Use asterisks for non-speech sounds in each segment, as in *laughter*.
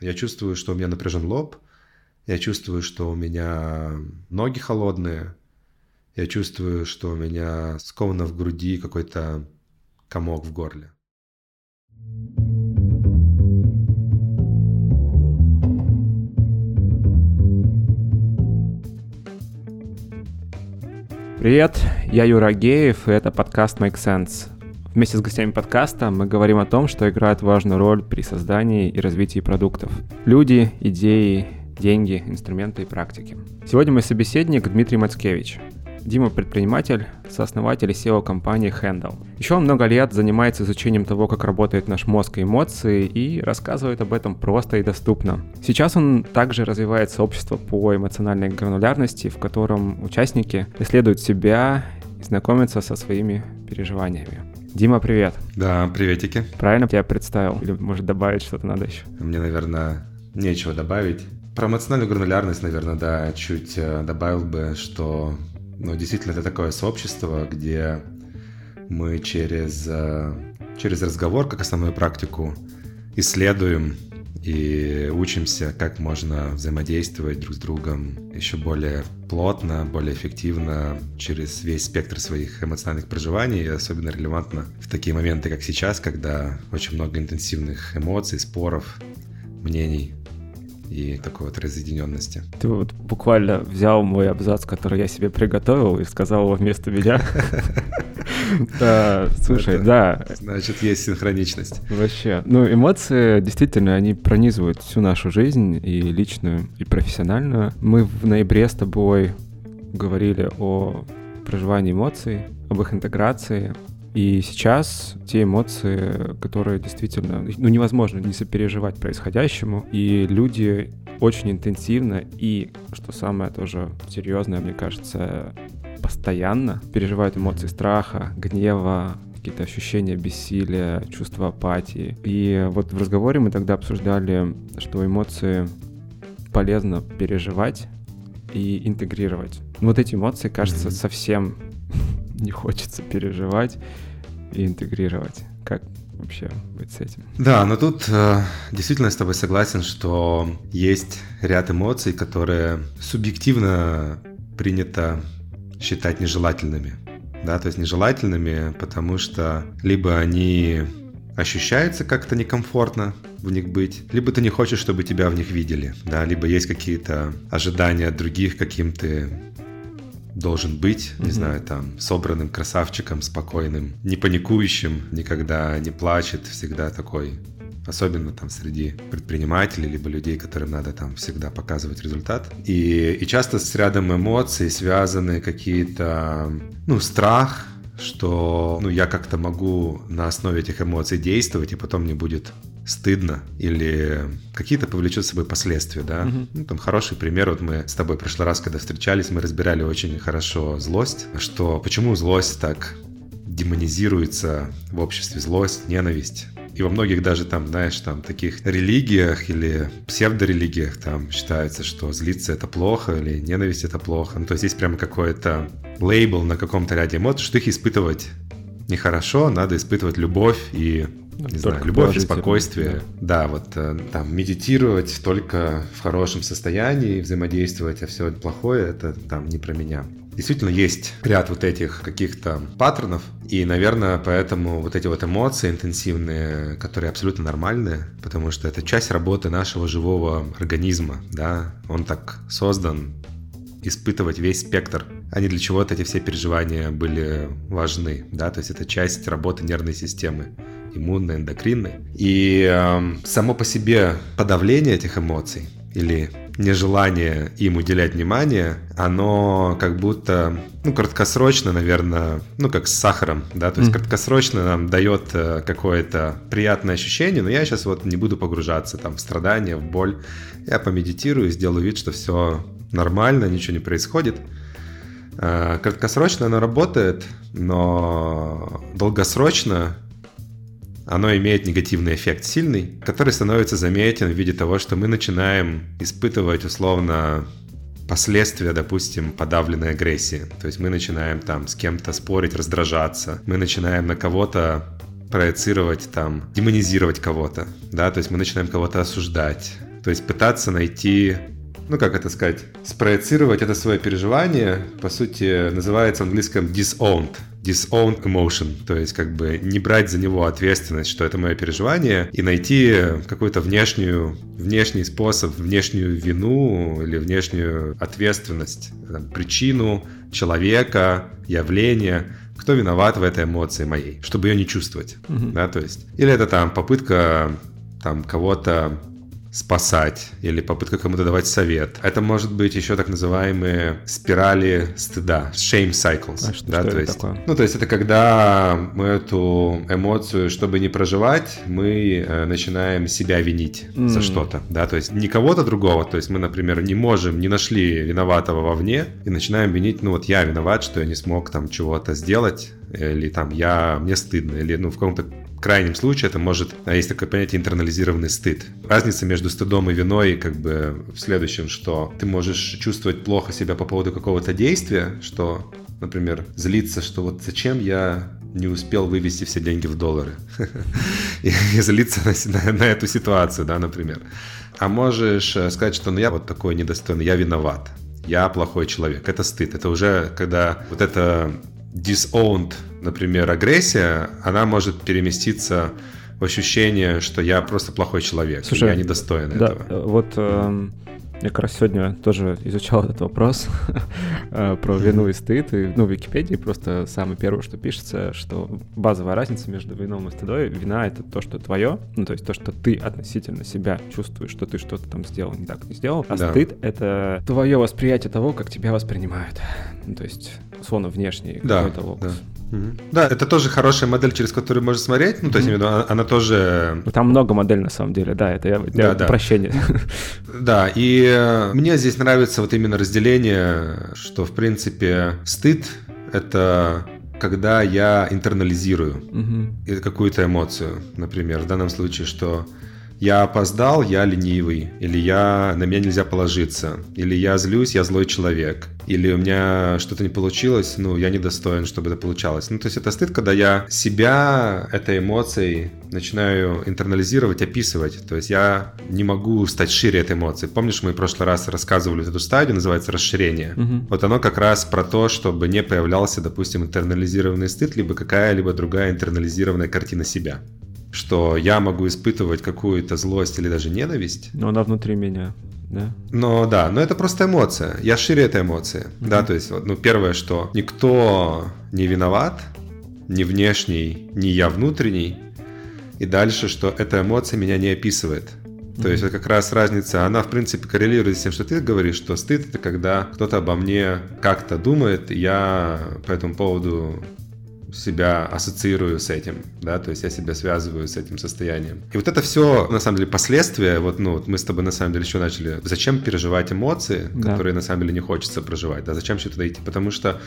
Я чувствую, что у меня напряжен лоб, я чувствую, что у меня ноги холодные, я чувствую, что у меня сковано в груди какой-то комок в горле. Привет, я Юра Геев, и это подкаст Make Sense. Вместе с гостями подкаста мы говорим о том, что играет важную роль при создании и развитии продуктов. Люди, идеи, деньги, инструменты и практики. Сегодня мой собеседник Дмитрий Мацкевич, Дима предприниматель, сооснователь и SEO компании Handle. Еще он много лет занимается изучением того, как работает наш мозг и эмоции, и рассказывает об этом просто и доступно. Сейчас он также развивает сообщество по эмоциональной гранулярности, в котором участники исследуют себя и знакомятся со своими переживаниями. Дима, привет. Да, приветики. Правильно тебя представил? Или может добавить что-то надо еще? Мне, наверное, нечего добавить. Про эмоциональную гранулярность, наверное, да, чуть э, добавил бы, что но действительно это такое сообщество, где мы через, э, через разговор, как основную практику, исследуем и учимся, как можно взаимодействовать друг с другом еще более плотно, более эффективно через весь спектр своих эмоциональных проживаний. И особенно релевантно в такие моменты, как сейчас, когда очень много интенсивных эмоций, споров, мнений и такой вот разъединенности. Ты вот буквально взял мой абзац, который я себе приготовил, и сказал его вместо меня. *laughs* Слушай, да. Значит, есть синхроничность. Вообще. Ну, эмоции действительно, они пронизывают всю нашу жизнь, и личную, и профессиональную. Мы в ноябре с тобой говорили о проживании эмоций, об их интеграции, и сейчас те эмоции, которые действительно, ну, невозможно не сопереживать происходящему, и люди очень интенсивно и, что самое тоже серьезное, мне кажется, постоянно переживают эмоции страха, гнева, какие-то ощущения бессилия, чувство апатии. И вот в разговоре мы тогда обсуждали, что эмоции полезно переживать и интегрировать. Вот эти эмоции, кажется, mm-hmm. совсем не хочется переживать и интегрировать. Как вообще быть с этим? Да, но тут э, действительно с тобой согласен, что есть ряд эмоций, которые субъективно принято считать нежелательными. Да, то есть нежелательными, потому что либо они ощущаются как-то некомфортно в них быть, либо ты не хочешь, чтобы тебя в них видели, да, либо есть какие-то ожидания от других, каким ты должен быть, mm-hmm. не знаю, там, собранным красавчиком, спокойным, не паникующим, никогда не плачет, всегда такой особенно там среди предпринимателей, либо людей, которым надо там всегда показывать результат. И, и часто с рядом эмоций связаны какие-то, ну, страх, что ну, я как-то могу на основе этих эмоций действовать, и потом мне будет стыдно или какие-то повлечет с собой последствия, да. Угу. Ну, там хороший пример, вот мы с тобой в прошлый раз, когда встречались, мы разбирали очень хорошо злость, что почему злость так демонизируется в обществе, злость, ненависть. И во многих даже там, знаешь, там таких религиях или псевдорелигиях там считается, что злиться это плохо или ненависть это плохо. Ну, то есть есть прямо какой-то лейбл на каком-то ряде эмоций, что их испытывать нехорошо, надо испытывать любовь и не знаю, любовь и спокойствие. Да. да, вот э, там медитировать только в хорошем состоянии, взаимодействовать, а все плохое это там не про меня. Действительно, есть ряд вот этих каких-то паттернов, и, наверное, поэтому вот эти вот эмоции интенсивные, которые абсолютно нормальные, потому что это часть работы нашего живого организма, да, он так создан испытывать весь спектр. Они для чего-то эти все переживания были важны, да, то есть это часть работы нервной системы иммунной, эндокринной. И э, само по себе подавление этих эмоций или нежелание им уделять внимание, оно как будто, ну, краткосрочно, наверное, ну, как с сахаром, да, то есть mm. краткосрочно нам дает э, какое-то приятное ощущение, но я сейчас вот не буду погружаться там в страдания, в боль. Я помедитирую, сделаю вид, что все нормально, ничего не происходит. Э, краткосрочно оно работает, но долгосрочно оно имеет негативный эффект сильный, который становится заметен в виде того, что мы начинаем испытывать условно последствия, допустим, подавленной агрессии. То есть мы начинаем там с кем-то спорить, раздражаться, мы начинаем на кого-то проецировать там, демонизировать кого-то, да, то есть мы начинаем кого-то осуждать, То есть пытаться найти ну как это сказать, спроецировать это свое переживание, по сути, называется в английском disowned. Disowned emotion, то есть как бы не брать за него ответственность, что это мое переживание, и найти какую-то внешнюю, внешний способ, внешнюю вину или внешнюю ответственность, там, причину человека, явления, кто виноват в этой эмоции моей, чтобы ее не чувствовать, mm-hmm. да, то есть, или это там попытка там кого-то спасать или попытка кому-то давать совет. Это может быть еще так называемые спирали стыда, shame cycles. А что, да, что то есть, такое? Ну, то есть это когда мы эту эмоцию, чтобы не проживать, мы э, начинаем себя винить mm. за что-то, да, то есть не кого-то другого, то есть мы, например, не можем, не нашли виноватого вовне и начинаем винить, ну вот я виноват, что я не смог там чего-то сделать, или там я, мне стыдно, или ну в каком-то крайнем случае это может... А, есть такое понятие интернализированный стыд. Разница между стыдом и виной как бы в следующем, что ты можешь чувствовать плохо себя по поводу какого-то действия, что, например, злиться, что вот зачем я не успел вывести все деньги в доллары. *laughs* И злиться на, на эту ситуацию, да, например. А можешь э, сказать, что ну я вот такой недостойный, я виноват, я плохой человек. Это стыд. Это уже когда вот это disowned, например, агрессия, она может переместиться в ощущение, что я просто плохой человек, Слушай, я недостоин да, этого. Вот э, я как раз сегодня тоже изучал *laughs* этот вопрос э, про вину и стыд. И, ну, в Википедии просто самое первое, что пишется, что базовая разница между вином и стыдой. Вина — это то, что твое, ну, то есть то, что ты относительно себя чувствуешь, что ты что-то там сделал, не так не сделал. А да. стыд — это твое восприятие того, как тебя воспринимают. Ну, то есть, условно, внешний да, какой-то локус. Да. Да, это тоже хорошая модель, через которую можно смотреть. Ну, то есть, mm-hmm. она тоже... Там много моделей, на самом деле, да, это я для да, прощения. *laughs* Да, и э, мне здесь нравится вот именно разделение, что, в принципе, стыд — это когда я интернализирую mm-hmm. какую-то эмоцию, например, в данном случае, что я опоздал, я ленивый, или я на меня нельзя положиться, или я злюсь, я злой человек, или у меня что-то не получилось, ну, я недостоин, чтобы это получалось. Ну, то есть это стыд, когда я себя этой эмоцией начинаю интернализировать, описывать. То есть я не могу стать шире этой эмоции. Помнишь, мы в прошлый раз рассказывали эту стадию, называется расширение. Угу. Вот оно как раз про то, чтобы не появлялся, допустим, интернализированный стыд, либо какая-либо другая интернализированная картина себя что я могу испытывать какую-то злость или даже ненависть. Но она внутри меня, да? Но да, но это просто эмоция. Я шире этой эмоции. Mm-hmm. Да, то есть, ну, первое, что никто не виноват, ни внешний, ни я внутренний. И дальше, что эта эмоция меня не описывает. То есть это как раз разница, она в принципе коррелирует с тем, что ты говоришь, что стыд это когда кто-то обо мне как-то думает, я по этому поводу себя ассоциирую с этим, да, то есть я себя связываю с этим состоянием. И вот это все, на самом деле, последствия, вот, ну, вот мы с тобой, на самом деле, еще начали, зачем переживать эмоции, да. которые, на самом деле, не хочется проживать, да, зачем все туда идти, потому что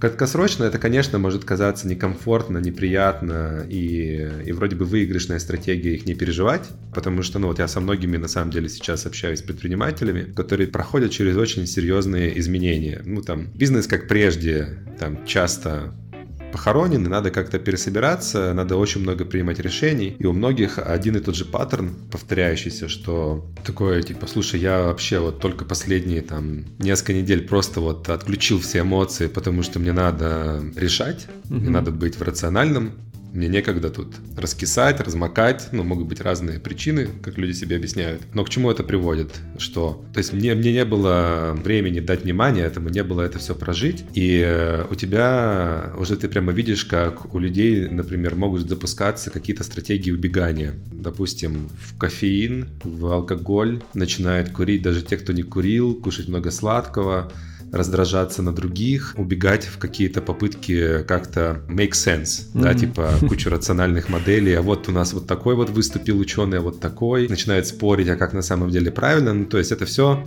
краткосрочно это, конечно, может казаться некомфортно, неприятно и, и вроде бы выигрышная стратегия их не переживать, потому что, ну, вот я со многими, на самом деле, сейчас общаюсь с предпринимателями, которые проходят через очень серьезные изменения. Ну, там, бизнес, как прежде, там, часто похоронены, надо как-то пересобираться, надо очень много принимать решений. И у многих один и тот же паттерн повторяющийся, что такое, типа, слушай, я вообще вот только последние там несколько недель просто вот отключил все эмоции, потому что мне надо решать, мне надо быть в рациональном мне некогда тут раскисать, размокать, ну, могут быть разные причины, как люди себе объясняют. Но к чему это приводит? Что? То есть мне, мне не было времени дать внимание этому, не было это все прожить, и э, у тебя уже ты прямо видишь, как у людей, например, могут запускаться какие-то стратегии убегания. Допустим, в кофеин, в алкоголь начинают курить даже те, кто не курил, кушать много сладкого, раздражаться на других, убегать в какие-то попытки как-то make sense, mm-hmm. да, типа кучу рациональных моделей, а вот у нас вот такой вот выступил ученый, а вот такой, начинает спорить, а как на самом деле правильно, ну, то есть это все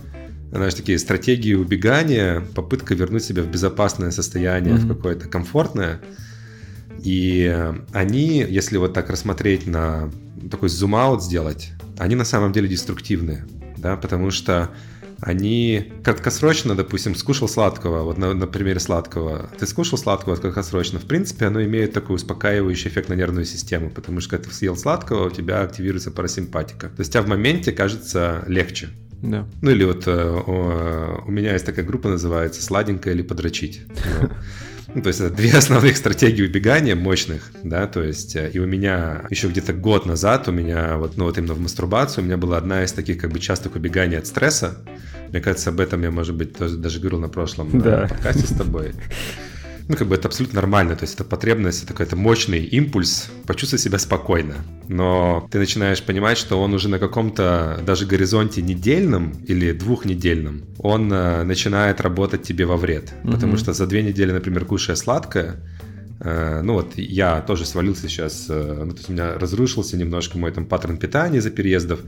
знаешь, такие стратегии убегания, попытка вернуть себя в безопасное состояние, mm-hmm. в какое-то комфортное. И они, если вот так рассмотреть на такой зум-аут сделать, они на самом деле деструктивные, да, потому что они краткосрочно, допустим, скушал сладкого, вот на, на примере сладкого, ты скушал сладкого краткосрочно, в принципе, оно имеет такой успокаивающий эффект на нервную систему, потому что когда ты съел сладкого, у тебя активируется парасимпатика. То есть, тебя в моменте кажется легче. Да. Ну или вот э, у меня есть такая группа, называется «Сладенькое или подрочить». *laughs* Ну, то есть это *laughs* две основных стратегии убегания мощных, да, то есть э, и у меня еще где-то год назад у меня вот, ну вот именно в мастурбацию у меня была одна из таких как бы частых убеганий от стресса. Мне кажется, об этом я, может быть, тоже даже говорил на прошлом да. подкасте с тобой *laughs* ну, как бы это абсолютно нормально, то есть это потребность, это какой-то мощный импульс почувствовать себя спокойно. Но ты начинаешь понимать, что он уже на каком-то даже горизонте недельном или двухнедельном, он э, начинает работать тебе во вред. Mm-hmm. Потому что за две недели, например, кушая сладкое, э, ну вот я тоже свалился сейчас, э, ну, то есть у меня разрушился немножко мой там паттерн питания из-за переездов,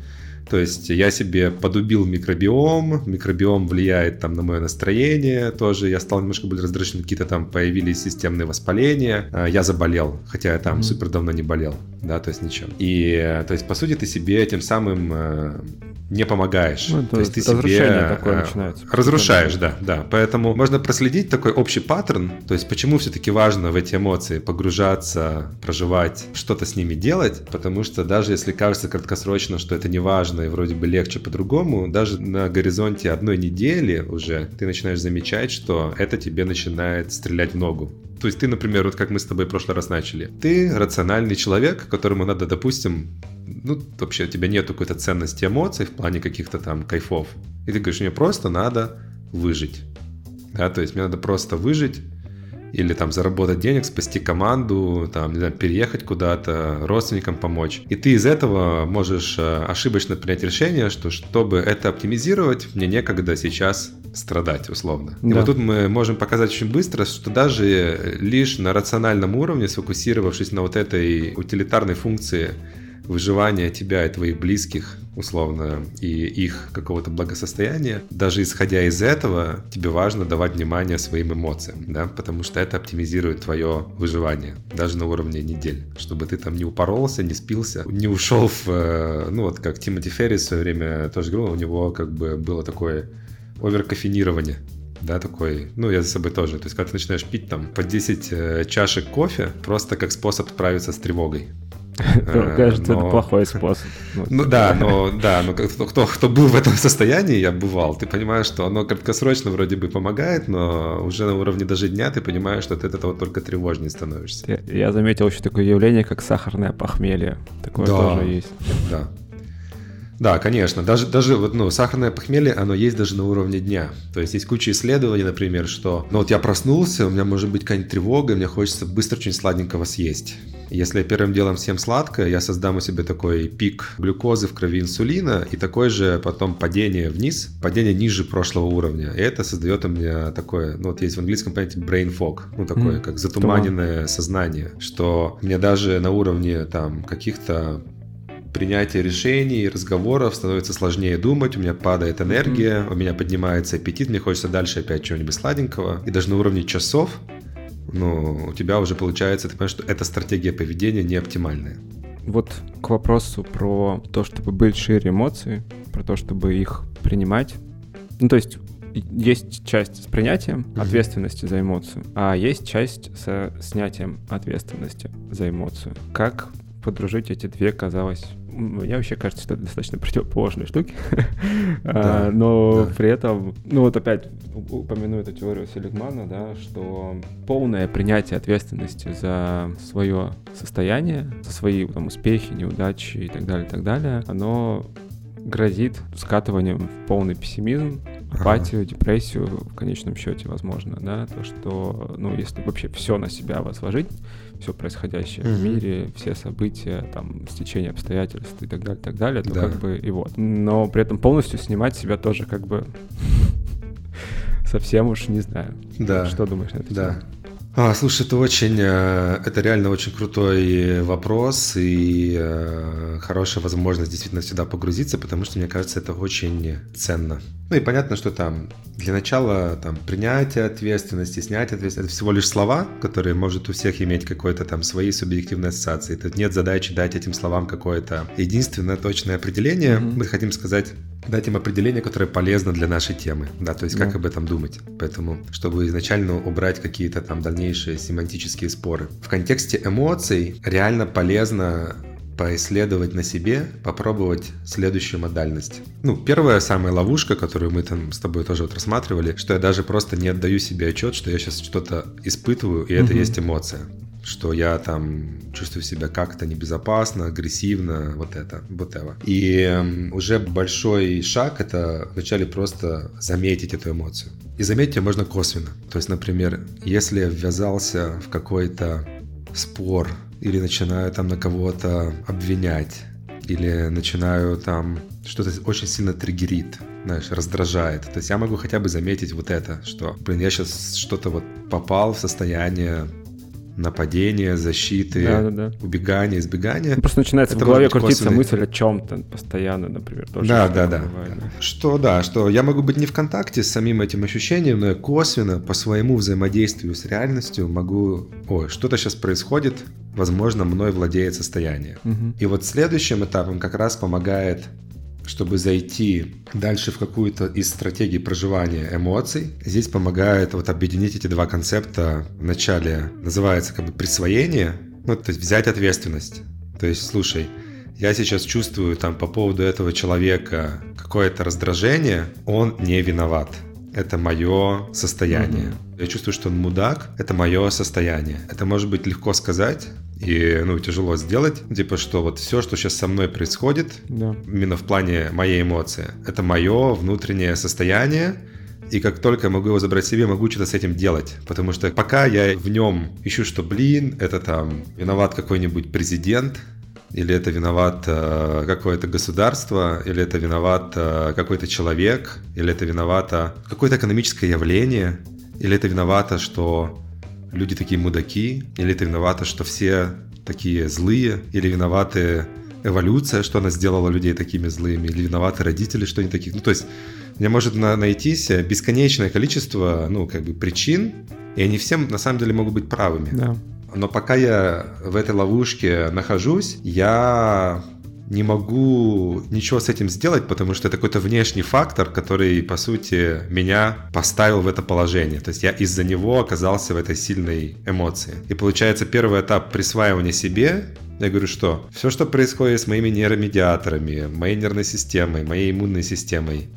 то есть я себе подубил микробиом, микробиом влияет там на мое настроение тоже, я стал немножко более раздражен, какие-то там появились системные воспаления, а, я заболел, хотя я там mm-hmm. супер давно не болел, да, то есть ничего. И, то есть, по сути, ты себе этим самым э, не помогаешь. Ну, то есть ты себе такое э, начинается. разрушаешь, да, да. Поэтому можно проследить такой общий паттерн, то есть почему все-таки важно в эти эмоции погружаться, проживать, что-то с ними делать, потому что даже если кажется краткосрочно, что это не важно и вроде бы легче по-другому, даже на горизонте одной недели уже ты начинаешь замечать, что это тебе начинает стрелять в ногу. То есть ты, например, вот как мы с тобой в прошлый раз начали, ты рациональный человек, которому надо, допустим, ну, вообще у тебя нет какой-то ценности эмоций в плане каких-то там кайфов. И ты говоришь, мне просто надо выжить. Да, то есть мне надо просто выжить, или там заработать денег, спасти команду, там, не знаю, переехать куда-то, родственникам помочь. И ты из этого можешь э, ошибочно принять решение, что чтобы это оптимизировать, мне некогда сейчас страдать, условно. Да. И вот тут мы можем показать очень быстро, что даже лишь на рациональном уровне, сфокусировавшись на вот этой утилитарной функции выживания тебя и твоих близких, условно, и их какого-то благосостояния, даже исходя из этого, тебе важно давать внимание своим эмоциям, да, потому что это оптимизирует твое выживание, даже на уровне недель, чтобы ты там не упоролся, не спился, не ушел в, э, ну вот как Тимоти Феррис в свое время тоже говорил, у него как бы было такое оверкофенирование, да, такой, ну, я за собой тоже. То есть, когда ты начинаешь пить там по 10 э, чашек кофе, просто как способ справиться с тревогой. Э, кажется, это плохой способ. *laughs* Ну да, но да, но кто, кто был в этом состоянии, я бывал, ты понимаешь, что оно краткосрочно вроде бы помогает, но уже на уровне даже дня ты понимаешь, что ты от этого только тревожнее становишься. Я, заметил еще такое явление, как сахарное похмелье. Такое тоже есть. Да. Да, конечно. Даже, даже вот, ну, сахарное похмелье, оно есть даже на уровне дня. То есть есть куча исследований, например, что ну вот я проснулся, у меня может быть какая-нибудь тревога, мне хочется быстро очень сладенького съесть. Если я первым делом всем сладкое, я создам у себя такой пик глюкозы в крови инсулина и такое же потом падение вниз, падение ниже прошлого уровня. И это создает у меня такое, ну вот есть в английском понятие brain fog, ну такое, mm. как затуманенное Туман. сознание, что мне даже на уровне там каких-то принятия решений, разговоров становится сложнее думать, у меня падает энергия, mm-hmm. у меня поднимается аппетит, мне хочется дальше опять чего-нибудь сладенького. И даже на уровне часов, ну, у тебя уже получается, ты понимаешь, что эта стратегия поведения не оптимальная. Вот к вопросу про то, чтобы быть шире эмоции, про то, чтобы их принимать. Ну, то есть есть часть с принятием ответственности за эмоцию, а есть часть со снятием ответственности за эмоцию. Как подружить эти две, казалось, мне вообще кажется, что это достаточно противоположные штуки. *laughs* Да, а, но да. при этом, ну вот опять упомяну эту теорию Селигмана, да, что полное принятие ответственности за свое состояние, за свои там, успехи, неудачи и так далее, и так далее, оно грозит скатыванием в полный пессимизм, апатию, ага. депрессию в конечном счете, возможно, да, то, что, ну, если вообще все на себя возложить, все происходящее mm-hmm. в мире, все события, там, стечение обстоятельств и так далее, так далее, то да. как бы и вот. Но при этом полностью снимать себя тоже как бы *laughs* совсем уж не знаю. Да. Что думаешь на это? Да. Тему? А, слушай, это очень, э, это реально очень крутой вопрос и э, хорошая возможность действительно сюда погрузиться, потому что мне кажется, это очень ценно. Ну и понятно, что там для начала там принятие ответственности, снятие ответственности, это всего лишь слова, которые может у всех иметь какой-то там свои субъективные ассоциации. Тут нет задачи дать этим словам какое-то единственное точное определение. Mm-hmm. Мы хотим сказать дать им определение, которое полезно для нашей темы, да, то есть как об этом думать. Поэтому, чтобы изначально убрать какие-то там дальнейшие семантические споры. В контексте эмоций реально полезно поисследовать на себе, попробовать следующую модальность. Ну, первая самая ловушка, которую мы там с тобой тоже вот рассматривали, что я даже просто не отдаю себе отчет, что я сейчас что-то испытываю, и это угу. есть эмоция что я там чувствую себя как-то небезопасно, агрессивно, вот это, вот это. И уже большой шаг — это вначале просто заметить эту эмоцию. И заметить ее можно косвенно. То есть, например, если я ввязался в какой-то спор или начинаю там на кого-то обвинять, или начинаю там что-то очень сильно триггерит, знаешь, раздражает. То есть я могу хотя бы заметить вот это, что, блин, я сейчас что-то вот попал в состояние нападения, защиты, да, да, да. убегания, избегания. Просто начинается это в голове крутиться косвенный... мысль о чем-то постоянно, например. Тоже да, да, да. Бывает, да. Что да, что я могу быть не в контакте с самим этим ощущением, но я косвенно по своему взаимодействию с реальностью могу, ой, что-то сейчас происходит, возможно, мной владеет состояние. Угу. И вот следующим этапом как раз помогает чтобы зайти дальше в какую-то из стратегий проживания эмоций, здесь помогает вот объединить эти два концепта. Вначале называется как бы присвоение, ну, то есть взять ответственность. То есть, слушай, я сейчас чувствую там по поводу этого человека какое-то раздражение, он не виноват. Это мое состояние. Mm-hmm. Я чувствую, что он мудак. Это мое состояние. Это может быть легко сказать, и, ну, тяжело сделать. Типа, что вот все, что сейчас со мной происходит, да. именно в плане моей эмоции, это мое внутреннее состояние, и как только я могу его забрать себе, могу что-то с этим делать. Потому что пока я в нем ищу, что, блин, это там виноват какой-нибудь президент, или это виноват э, какое-то государство, или это виноват э, какой-то человек, или это виновато какое-то экономическое явление, или это виновато, что люди такие мудаки, или это виновато, что все такие злые, или виноваты эволюция, что она сделала людей такими злыми, или виноваты родители, что они такие. Ну, то есть, мне может на найтись бесконечное количество, ну, как бы причин, и они все на самом деле могут быть правыми. Да. Но пока я в этой ловушке нахожусь, я не могу ничего с этим сделать, потому что это какой-то внешний фактор, который, по сути, меня поставил в это положение. То есть я из-за него оказался в этой сильной эмоции. И получается, первый этап присваивания себе я говорю, что все, что происходит с моими нейромедиаторами, моей нервной системой, моей иммунной системой,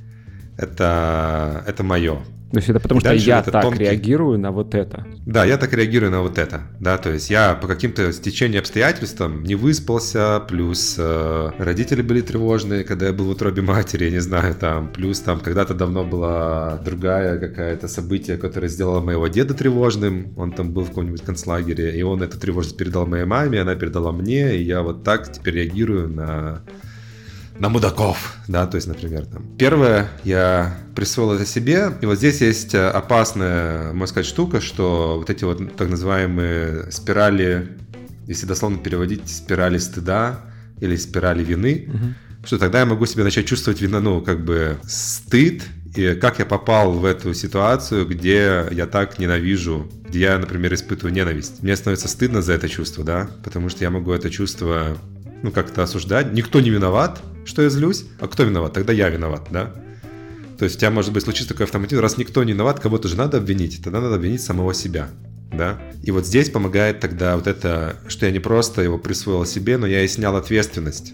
это, это мое. То есть это потому, что я так тонкий... реагирую на вот это. Да, я так реагирую на вот это. Да, то есть я по каким-то стечению обстоятельствам не выспался, плюс э, родители были тревожные, когда я был в утробе матери, я не знаю, там, плюс там когда-то давно была другая какая-то событие, которое сделало моего деда тревожным, он там был в каком-нибудь концлагере, и он эту тревожность передал моей маме, она передала мне, и я вот так теперь реагирую на на мудаков, да, то есть, например, там. Первое, я присвоил это себе, и вот здесь есть э, опасная, можно сказать, штука, что вот эти вот так называемые спирали, если дословно переводить, спирали стыда или спирали вины, угу. что тогда я могу себе начать чувствовать вину, ну, как бы стыд, и как я попал в эту ситуацию, где я так ненавижу, где я, например, испытываю ненависть. Мне становится стыдно за это чувство, да, потому что я могу это чувство ну, как-то осуждать. Никто не виноват, что я злюсь. А кто виноват? Тогда я виноват, да? То есть у тебя может быть случится такой автоматизм, раз никто не виноват, кого-то же надо обвинить, тогда надо обвинить самого себя, да? И вот здесь помогает тогда вот это, что я не просто его присвоил себе, но я и снял ответственность.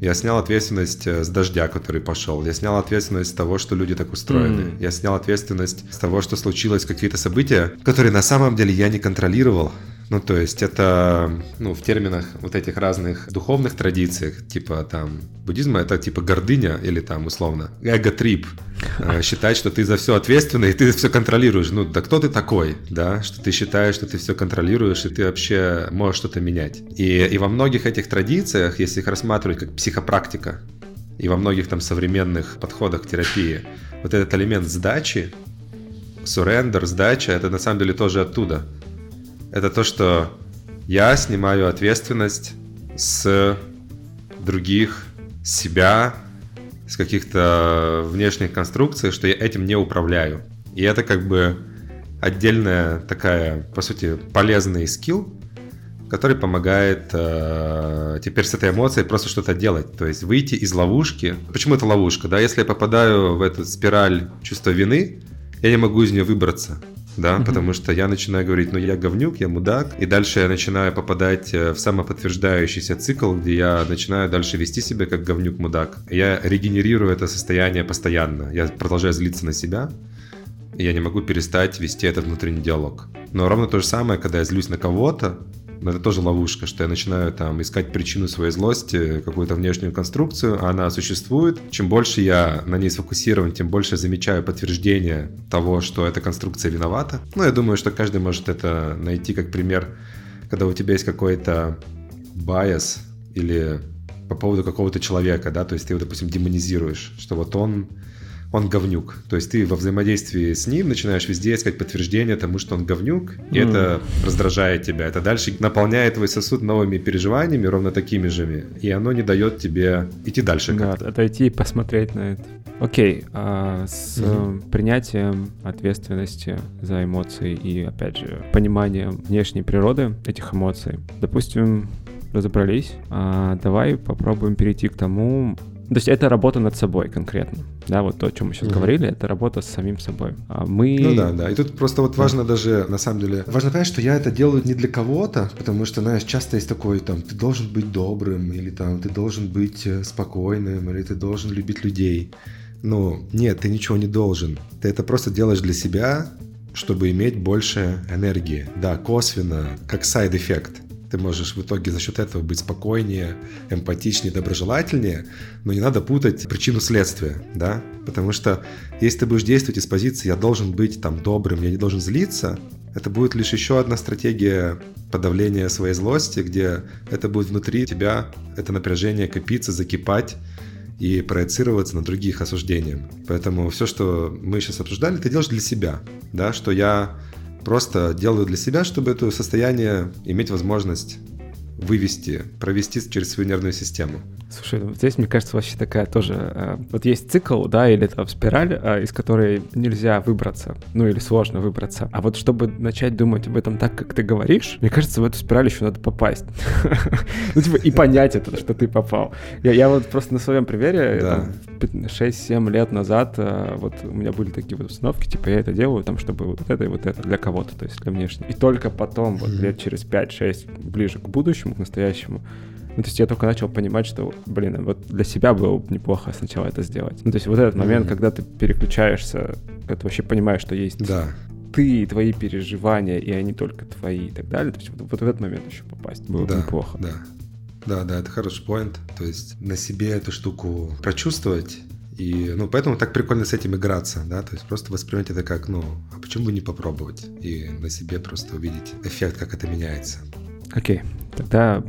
Я снял ответственность э, с дождя, который пошел. Я снял ответственность с того, что люди так устроены. Mm. Я снял ответственность с того, что случилось какие-то события, которые на самом деле я не контролировал. Ну, то есть это, ну, в терминах вот этих разных духовных традициях, типа там буддизма, это типа гордыня или там условно эго-трип. Э, считать, что ты за все ответственный и ты все контролируешь. Ну, да кто ты такой, да, что ты считаешь, что ты все контролируешь и ты вообще можешь что-то менять. И, и во многих этих традициях, если их рассматривать как психопрактика, и во многих там современных подходах к терапии, вот этот элемент сдачи, сурендер, сдача, это на самом деле тоже оттуда – это то, что я снимаю ответственность с других, с себя, с каких-то внешних конструкций, что я этим не управляю. И это как бы отдельная такая, по сути, полезный скилл, который помогает э, теперь с этой эмоцией просто что-то делать. То есть выйти из ловушки. Почему это ловушка? Да, если я попадаю в эту спираль чувства вины, я не могу из нее выбраться да, mm-hmm. потому что я начинаю говорить, ну я говнюк, я мудак, и дальше я начинаю попадать э, в самоподтверждающийся цикл, где я начинаю дальше вести себя как говнюк-мудак. Я регенерирую это состояние постоянно, я продолжаю злиться на себя, и я не могу перестать вести этот внутренний диалог. Но ровно то же самое, когда я злюсь на кого-то, но это тоже ловушка, что я начинаю там искать причину своей злости, какую-то внешнюю конструкцию, а она существует. Чем больше я на ней сфокусирован, тем больше я замечаю подтверждение того, что эта конструкция виновата. Ну, я думаю, что каждый может это найти как пример, когда у тебя есть какой-то байс или по поводу какого-то человека, да, то есть ты его, допустим, демонизируешь, что вот он он говнюк. То есть ты во взаимодействии с ним начинаешь везде искать подтверждение тому, что он говнюк, и mm. это раздражает тебя. Это дальше наполняет твой сосуд новыми переживаниями, ровно такими же, и оно не дает тебе идти дальше. Да, отойти и посмотреть на это. Окей, а с mm-hmm. принятием ответственности за эмоции и, опять же, пониманием внешней природы этих эмоций, допустим, разобрались, а давай попробуем перейти к тому, то есть это работа над собой конкретно. Да, вот то, о чем мы сейчас mm-hmm. говорили, это работа с самим собой. А мы... Ну да, да. И тут просто вот важно даже, на самом деле, важно понять, что я это делаю не для кого-то, потому что, знаешь, часто есть такой, там, ты должен быть добрым, или там, ты должен быть э, спокойным, или ты должен любить людей. Ну, нет, ты ничего не должен. Ты это просто делаешь для себя, чтобы иметь больше энергии. Да, косвенно, как side effect. Ты можешь в итоге за счет этого быть спокойнее, эмпатичнее, доброжелательнее, но не надо путать причину следствия, да? Потому что если ты будешь действовать из позиции «я должен быть там добрым, я не должен злиться», это будет лишь еще одна стратегия подавления своей злости, где это будет внутри тебя, это напряжение копиться, закипать, и проецироваться на других осуждением. Поэтому все, что мы сейчас обсуждали, ты делаешь для себя, да, что я Просто делаю для себя, чтобы это состояние иметь возможность вывести, провести через свою нервную систему. Слушай, ну, здесь, мне кажется, вообще такая тоже... Э, вот есть цикл, да, или там спираль, э, из которой нельзя выбраться, ну или сложно выбраться. А вот чтобы начать думать об этом так, как ты говоришь, мне кажется, в эту спираль еще надо попасть. *laughs* Ну, типа, и понять это, что ты попал. Я вот просто на своем примере, 6-7 лет назад, э, вот у меня были такие вот установки, типа, я это делаю, там, чтобы вот это и вот это для кого-то, то есть для внешнего. И только потом, вот лет через 5-6, ближе к будущему, к настоящему, ну, то есть я только начал понимать, что, блин, вот для себя было бы неплохо сначала это сделать. Ну, то есть вот этот момент, mm-hmm. когда ты переключаешься, когда ты вообще понимаешь, что есть да. ты, твои переживания, и они только твои и так далее. То есть вот, вот в этот момент еще попасть было да, бы неплохо. Да, да, да, это хороший поинт. То есть на себе эту штуку прочувствовать, и, ну, поэтому так прикольно с этим играться, да, то есть просто воспринимать это как, ну, а почему бы не попробовать и на себе просто увидеть эффект, как это меняется. Окей, тогда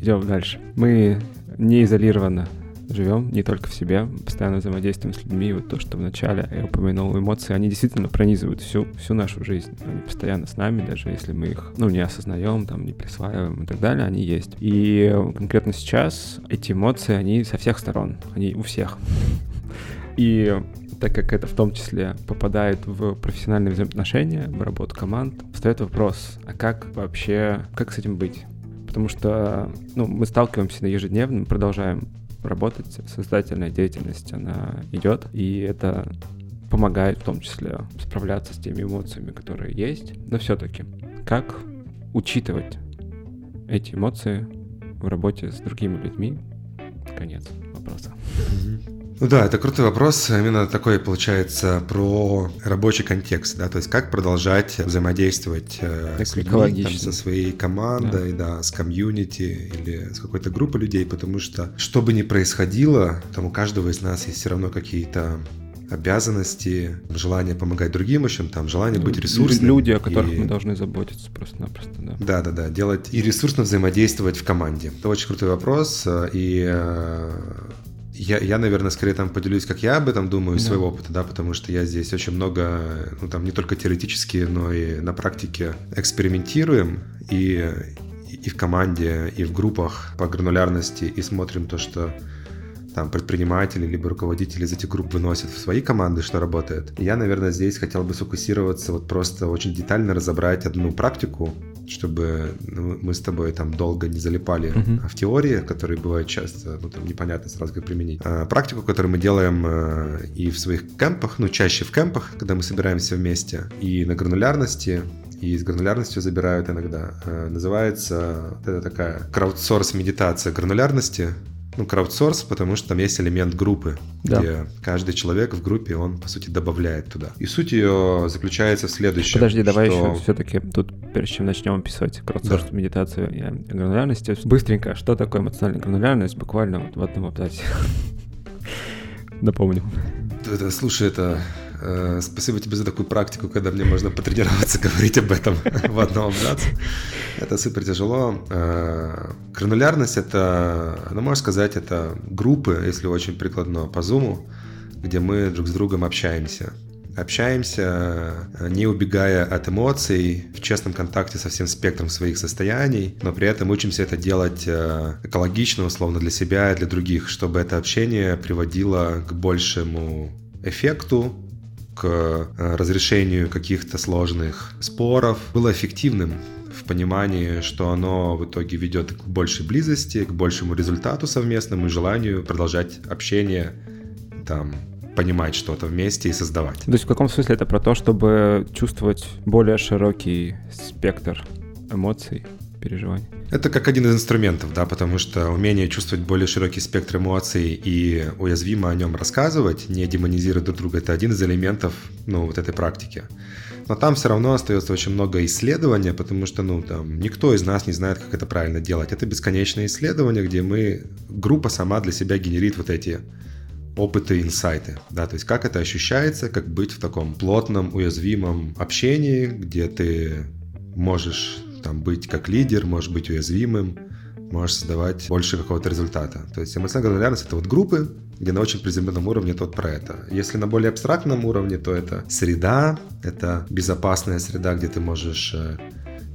идем дальше. Мы не изолированно живем, не только в себе, постоянно взаимодействуем с людьми. Вот то, что вначале я упомянул, эмоции, они действительно пронизывают всю, всю нашу жизнь. Они постоянно с нами, даже если мы их, ну, не осознаем, там, не присваиваем и так далее, они есть. И конкретно сейчас эти эмоции, они со всех сторон, они у всех. *laughs* И так как это в том числе попадает в профессиональные взаимоотношения, в работу команд, встает вопрос, а как вообще, как с этим быть? Потому что ну, мы сталкиваемся на ежедневном, продолжаем работать, создательная деятельность, она идет, и это помогает в том числе справляться с теми эмоциями, которые есть. Но все-таки, как учитывать эти эмоции в работе с другими людьми? Конец вопроса. Mm-hmm. Ну да, это крутой вопрос. Именно такой получается про рабочий контекст, да, то есть как продолжать взаимодействовать э, с людьми, там, со своей командой, да. да, с комьюнити или с какой-то группой людей, потому что что бы ни происходило, там у каждого из нас есть все равно какие-то обязанности, желание помогать другим, общем, там желание быть ресурсным. Люди, о которых и... мы должны заботиться просто-напросто, да. Да, да, да, делать и ресурсно взаимодействовать в команде. Это очень крутой вопрос, э, и э, я, я, наверное, скорее там поделюсь, как я об этом думаю, из да. своего опыта, да, потому что я здесь очень много, ну там не только теоретически, но и на практике экспериментируем и, и в команде, и в группах по гранулярности, и смотрим то, что там предприниматели либо руководители из этих групп выносят в свои команды, что работает. Я, наверное, здесь хотел бы сфокусироваться, вот просто очень детально разобрать одну практику, чтобы мы с тобой там долго не залипали uh-huh. в теории, которые бывают часто, ну там непонятно сразу как применить. А, практику, которую мы делаем а, и в своих кемпах, ну чаще в кемпах, когда мы собираемся вместе, и на гранулярности, и с гранулярностью забирают иногда. А, называется вот это такая краудсорс медитация гранулярности ну, краудсорс, потому что там есть элемент группы, да. где каждый человек в группе, он, по сути, добавляет туда. И суть ее заключается в следующем. Подожди, давай что... еще все-таки тут, прежде чем начнем описывать краудсорс, да. медитацию и гранулярность, быстренько, что такое эмоциональная гранулярность, буквально вот в одном абзаце. *laughs* Напомню. Слушай, это спасибо тебе за такую практику, когда мне можно потренироваться *laughs* говорить об этом в одном абзаце. Это супер тяжело. Э, Гранулярность — это, ну, можно сказать, это группы, если очень прикладно, по Zoom, где мы друг с другом общаемся. Общаемся, э, не убегая от эмоций, в честном контакте со всем спектром своих состояний, но при этом учимся это делать экологично, условно, для себя и для других, чтобы это общение приводило к большему эффекту, к э, разрешению каких-то сложных споров было эффективным в понимании, что оно в итоге ведет к большей близости, к большему результату совместному и желанию продолжать общение, там, понимать что-то вместе и создавать. То есть в каком смысле это про то, чтобы чувствовать более широкий спектр эмоций? переживаний. Это как один из инструментов, да, потому что умение чувствовать более широкий спектр эмоций и уязвимо о нем рассказывать, не демонизируя друг друга, это один из элементов, ну, вот этой практики. Но там все равно остается очень много исследования, потому что, ну, там, никто из нас не знает, как это правильно делать. Это бесконечное исследование, где мы, группа сама для себя генерит вот эти опыты, инсайты, да, то есть как это ощущается, как быть в таком плотном, уязвимом общении, где ты можешь там быть как лидер, можешь быть уязвимым, можешь создавать больше какого-то результата. То есть эмоциональная гранулярность — это вот группы, где на очень приземленном уровне это вот про это. Если на более абстрактном уровне, то это среда, это безопасная среда, где ты можешь э,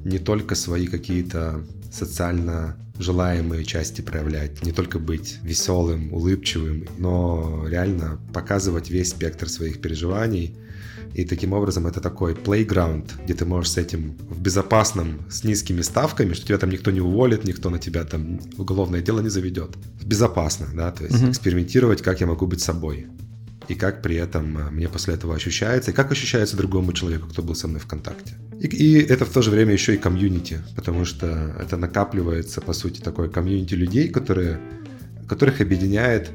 не только свои какие-то социально желаемые части проявлять, не только быть веселым, улыбчивым, но реально показывать весь спектр своих переживаний, и таким образом это такой playground, где ты можешь с этим в безопасном, с низкими ставками, что тебя там никто не уволит, никто на тебя там уголовное дело не заведет. Безопасно, да, то есть mm-hmm. экспериментировать, как я могу быть собой. И как при этом э, мне после этого ощущается, и как ощущается другому человеку, кто был со мной в контакте. И, и это в то же время еще и комьюнити, потому что это накапливается, по сути, такое комьюнити людей, которые, которых объединяет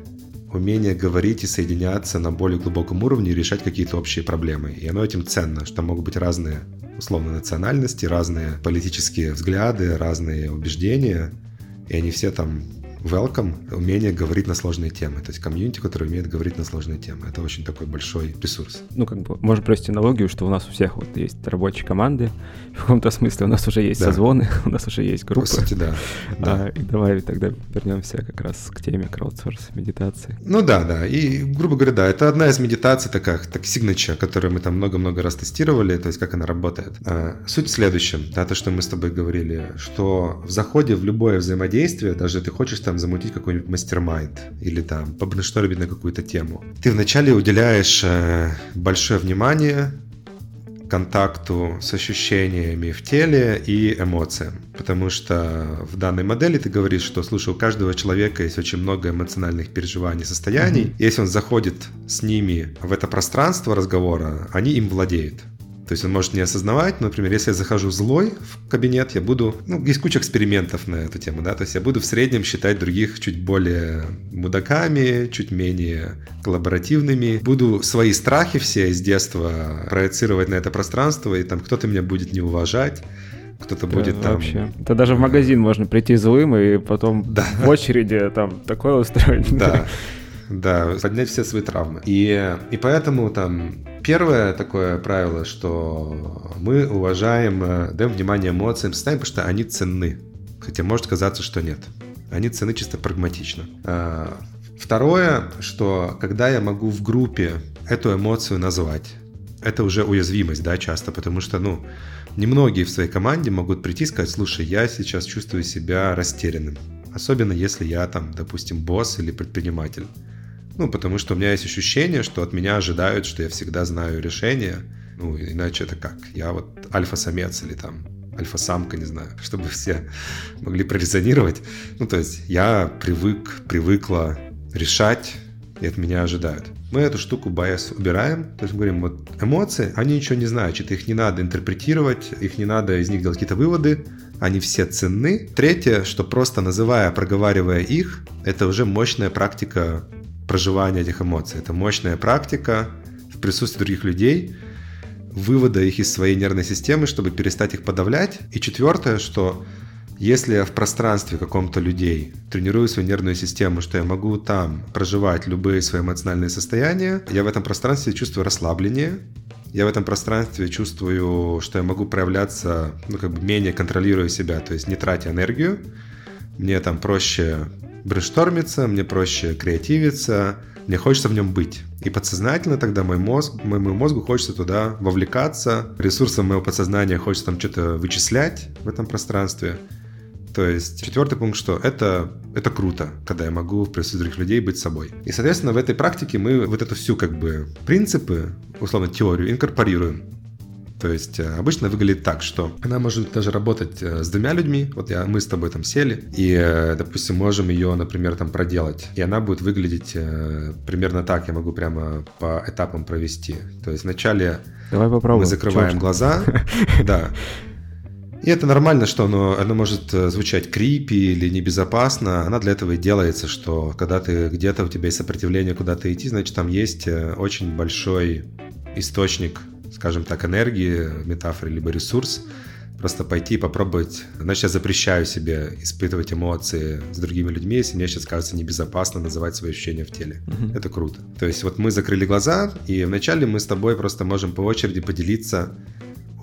умение говорить и соединяться на более глубоком уровне и решать какие-то общие проблемы. И оно этим ценно, что могут быть разные условно национальности, разные политические взгляды, разные убеждения, и они все там welcome умение говорить на сложные темы. То есть комьюнити, который умеет говорить на сложные темы. Это очень такой большой ресурс. Ну, как бы, можно провести аналогию, что у нас у всех вот есть рабочие команды. *laughs* В каком-то смысле у нас уже есть да. созвоны, *laughs* у нас уже есть группы. По сути, да. *laughs* да. А, и давай тогда вернемся как раз к теме краудсорс медитации. Ну да, да. И, грубо говоря, да, это одна из медитаций такая, так signature, которую мы там много-много раз тестировали, то есть как она работает. А, суть в следующем, да, то, что мы с тобой говорили, что в заходе в любое взаимодействие, даже ты хочешь там там замутить какой-нибудь мастер-майнд или там побрейнштормить на какую-то тему. Ты вначале уделяешь э, большое внимание контакту с ощущениями в теле и эмоциям. Потому что в данной модели ты говоришь, что, слушай, у каждого человека есть очень много эмоциональных переживаний, состояний. Mm-hmm. Если он заходит с ними в это пространство разговора, они им владеют. То есть он может не осознавать, например, если я захожу злой в кабинет, я буду, ну, есть куча экспериментов на эту тему, да, то есть я буду в среднем считать других чуть более мудаками, чуть менее коллаборативными, буду свои страхи все из детства проецировать на это пространство, и там кто-то меня будет не уважать, кто-то да, будет там... Вообще. Это даже в магазин можно прийти злым и потом да. в очереди там такое устроить. Да. *laughs* Да, поднять все свои травмы. И, и поэтому там первое такое правило, что мы уважаем, э, даем внимание эмоциям, состояниям, потому что они ценны. Хотя может казаться, что нет. Они ценны чисто прагматично. А, второе, что когда я могу в группе эту эмоцию назвать, это уже уязвимость, да, часто, потому что, ну, немногие в своей команде могут прийти и сказать, слушай, я сейчас чувствую себя растерянным. Особенно если я там, допустим, босс или предприниматель. Ну, потому что у меня есть ощущение, что от меня ожидают, что я всегда знаю решение. Ну, иначе это как? Я вот альфа-самец или там альфа-самка, не знаю, *laughs* чтобы все могли прорезонировать. Ну, то есть я привык, привыкла решать, и от меня ожидают. Мы эту штуку bias убираем, то есть говорим, вот эмоции, они ничего не значат, их не надо интерпретировать, их не надо из них делать какие-то выводы, они все ценны. Третье, что просто называя, проговаривая их, это уже мощная практика проживания этих эмоций. Это мощная практика в присутствии других людей, вывода их из своей нервной системы, чтобы перестать их подавлять. И четвертое, что если я в пространстве каком-то людей тренирую свою нервную систему, что я могу там проживать любые свои эмоциональные состояния, я в этом пространстве чувствую расслабление, я в этом пространстве чувствую, что я могу проявляться, ну, как бы менее контролируя себя, то есть не тратя энергию. Мне там проще брейнштормиться, мне проще креативиться, мне хочется в нем быть. И подсознательно тогда мой мозг, моему мозгу хочется туда вовлекаться, ресурсом моего подсознания хочется там что-то вычислять в этом пространстве. То есть четвертый пункт, что это, это круто, когда я могу в присутствии других людей быть собой. И, соответственно, в этой практике мы вот эту всю как бы принципы, условно теорию, инкорпорируем. То есть э, обычно выглядит так, что она может даже работать э, с двумя людьми. Вот я, мы с тобой там сели, и, э, допустим, можем ее, например, там проделать. И она будет выглядеть примерно так. Я могу прямо по этапам провести. То есть вначале Давай попробуем. мы закрываем Чё глаза. *laughs* Да. И это нормально, что оно, оно может э, звучать крипи или небезопасно. Она для этого и делается, что когда ты где-то, у тебя есть сопротивление куда-то идти, значит, там есть э, очень большой источник, скажем так, энергии, метафоры, либо ресурс, просто пойти и попробовать. Значит, я запрещаю себе испытывать эмоции с другими людьми, если мне сейчас кажется небезопасно называть свои ощущения в теле. Uh-huh. Это круто. То есть вот мы закрыли глаза, и вначале мы с тобой просто можем по очереди поделиться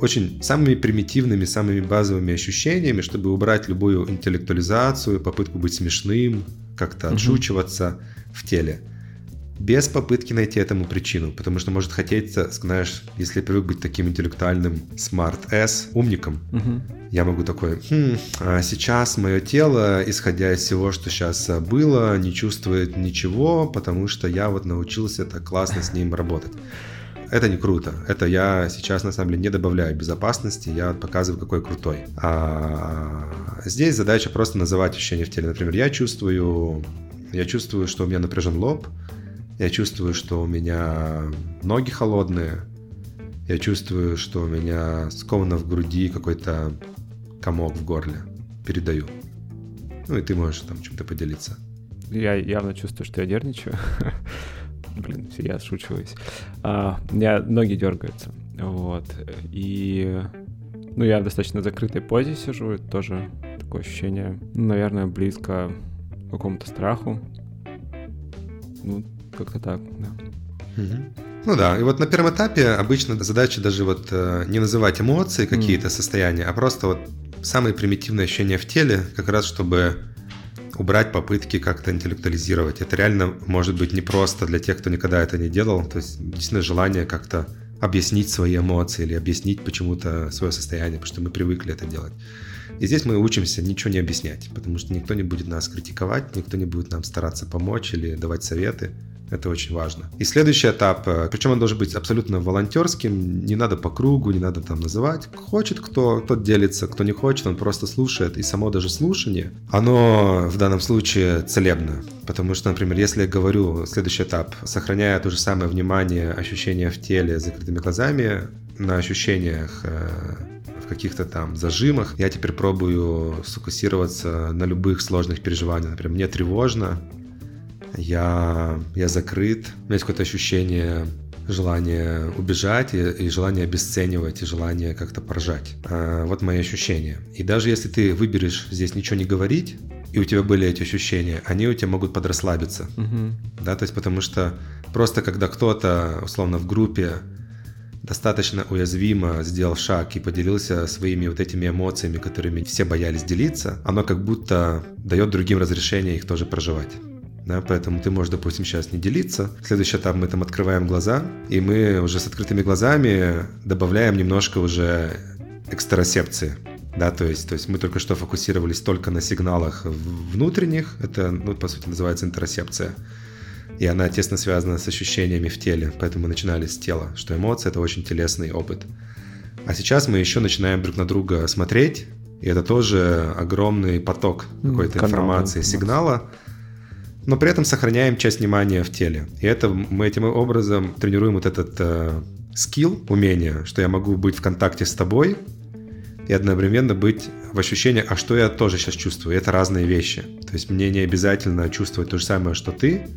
очень самыми примитивными, самыми базовыми ощущениями, чтобы убрать любую интеллектуализацию, попытку быть смешным, как-то отшучиваться в теле. Без попытки найти этому причину, потому что может хотеться, знаешь, если я привык быть таким интеллектуальным S, умником, угу. я могу такой, хм, а сейчас мое тело, исходя из всего, что сейчас было, не чувствует ничего, потому что я вот научился так классно с ним работать это не круто. Это я сейчас, на самом деле, не добавляю безопасности, я показываю, какой крутой. А здесь задача просто называть ощущения в теле. Например, я чувствую, я чувствую, что у меня напряжен лоб, я чувствую, что у меня ноги холодные, я чувствую, что у меня сковано в груди какой-то комок в горле. Передаю. Ну и ты можешь там чем-то поделиться. Я явно чувствую, что я нервничаю. *laughs* Блин, все, я шучусь. А, у меня ноги дергаются. Вот. И ну, я в достаточно закрытой позе сижу, это тоже такое ощущение, ну, наверное, близко к какому-то страху. Ну, как-то так, да. Угу. Ну да, и вот на первом этапе обычно задача даже вот э, не называть эмоции какие-то, mm. состояния, а просто вот самые примитивные ощущения в теле, как раз чтобы убрать попытки как-то интеллектуализировать. Это реально может быть непросто для тех, кто никогда это не делал. То есть действительно желание как-то объяснить свои эмоции или объяснить почему-то свое состояние, потому что мы привыкли это делать. И здесь мы учимся ничего не объяснять, потому что никто не будет нас критиковать, никто не будет нам стараться помочь или давать советы. Это очень важно. И следующий этап, э, причем он должен быть абсолютно волонтерским, не надо по кругу, не надо там называть. Хочет кто, тот делится, кто не хочет, он просто слушает. И само даже слушание, оно в данном случае целебно. Потому что, например, если я говорю следующий этап, сохраняя то же самое внимание, ощущения в теле с закрытыми глазами, на ощущениях э, каких-то там зажимах. Я теперь пробую сфокусироваться на любых сложных переживаниях. Например, мне тревожно, я, я закрыт, у меня есть какое-то ощущение желание убежать и, и желание обесценивать, и желание как-то поражать. А, вот мои ощущения. И даже если ты выберешь здесь ничего не говорить, и у тебя были эти ощущения, они у тебя могут подрасслабиться. Угу. Да, то есть потому что просто когда кто-то, условно, в группе достаточно уязвимо сделал шаг и поделился своими вот этими эмоциями, которыми все боялись делиться, оно как будто дает другим разрешение их тоже проживать да, поэтому ты можешь, допустим, сейчас не делиться. Следующий этап мы там открываем глаза, и мы уже с открытыми глазами добавляем немножко уже экстеросепции. Да, то есть, то есть мы только что фокусировались только на сигналах внутренних, это, ну, по сути, называется интеросепция. И она тесно связана с ощущениями в теле, поэтому мы начинали с тела, что эмоции — это очень телесный опыт. А сейчас мы еще начинаем друг на друга смотреть, и это тоже огромный поток какой-то информации, сигнала, но при этом сохраняем часть внимания в теле. И это мы этим образом тренируем вот этот э, скилл, умение, что я могу быть в контакте с тобой и одновременно быть в ощущении, а что я тоже сейчас чувствую. Это разные вещи. То есть мне не обязательно чувствовать то же самое, что ты,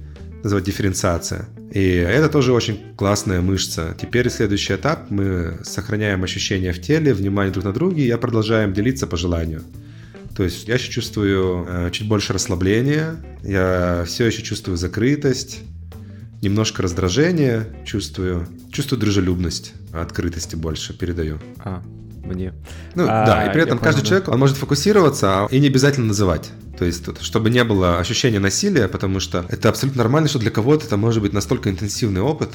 называть дифференциация. И это тоже очень классная мышца. Теперь следующий этап. Мы сохраняем ощущения в теле, внимание друг на друге, и продолжаем делиться по желанию. То есть я еще чувствую э, чуть больше расслабления, я все еще чувствую закрытость, немножко раздражение чувствую, чувствую дружелюбность, открытости больше передаю. А, мне. Ну а, да, и при этом каждый понял, человек, он может фокусироваться и не обязательно называть. То есть, чтобы не было ощущения насилия, потому что это абсолютно нормально, что для кого-то это может быть настолько интенсивный опыт,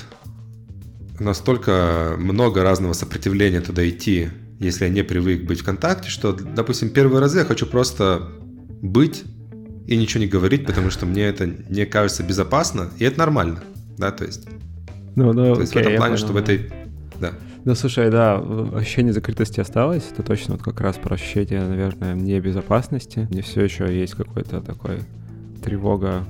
настолько много разного сопротивления туда идти, если я не привык быть в контакте, что, допустим, первые разы я хочу просто быть и ничего не говорить, потому что мне это не кажется безопасно, и это нормально, да, то есть. Ну, ну, то есть окей, в этом плане, что в этой... Да. Ну, слушай, да, ощущение закрытости осталось. Это точно вот как раз про ощущение, наверное, небезопасности. Мне все еще есть какой-то такой тревога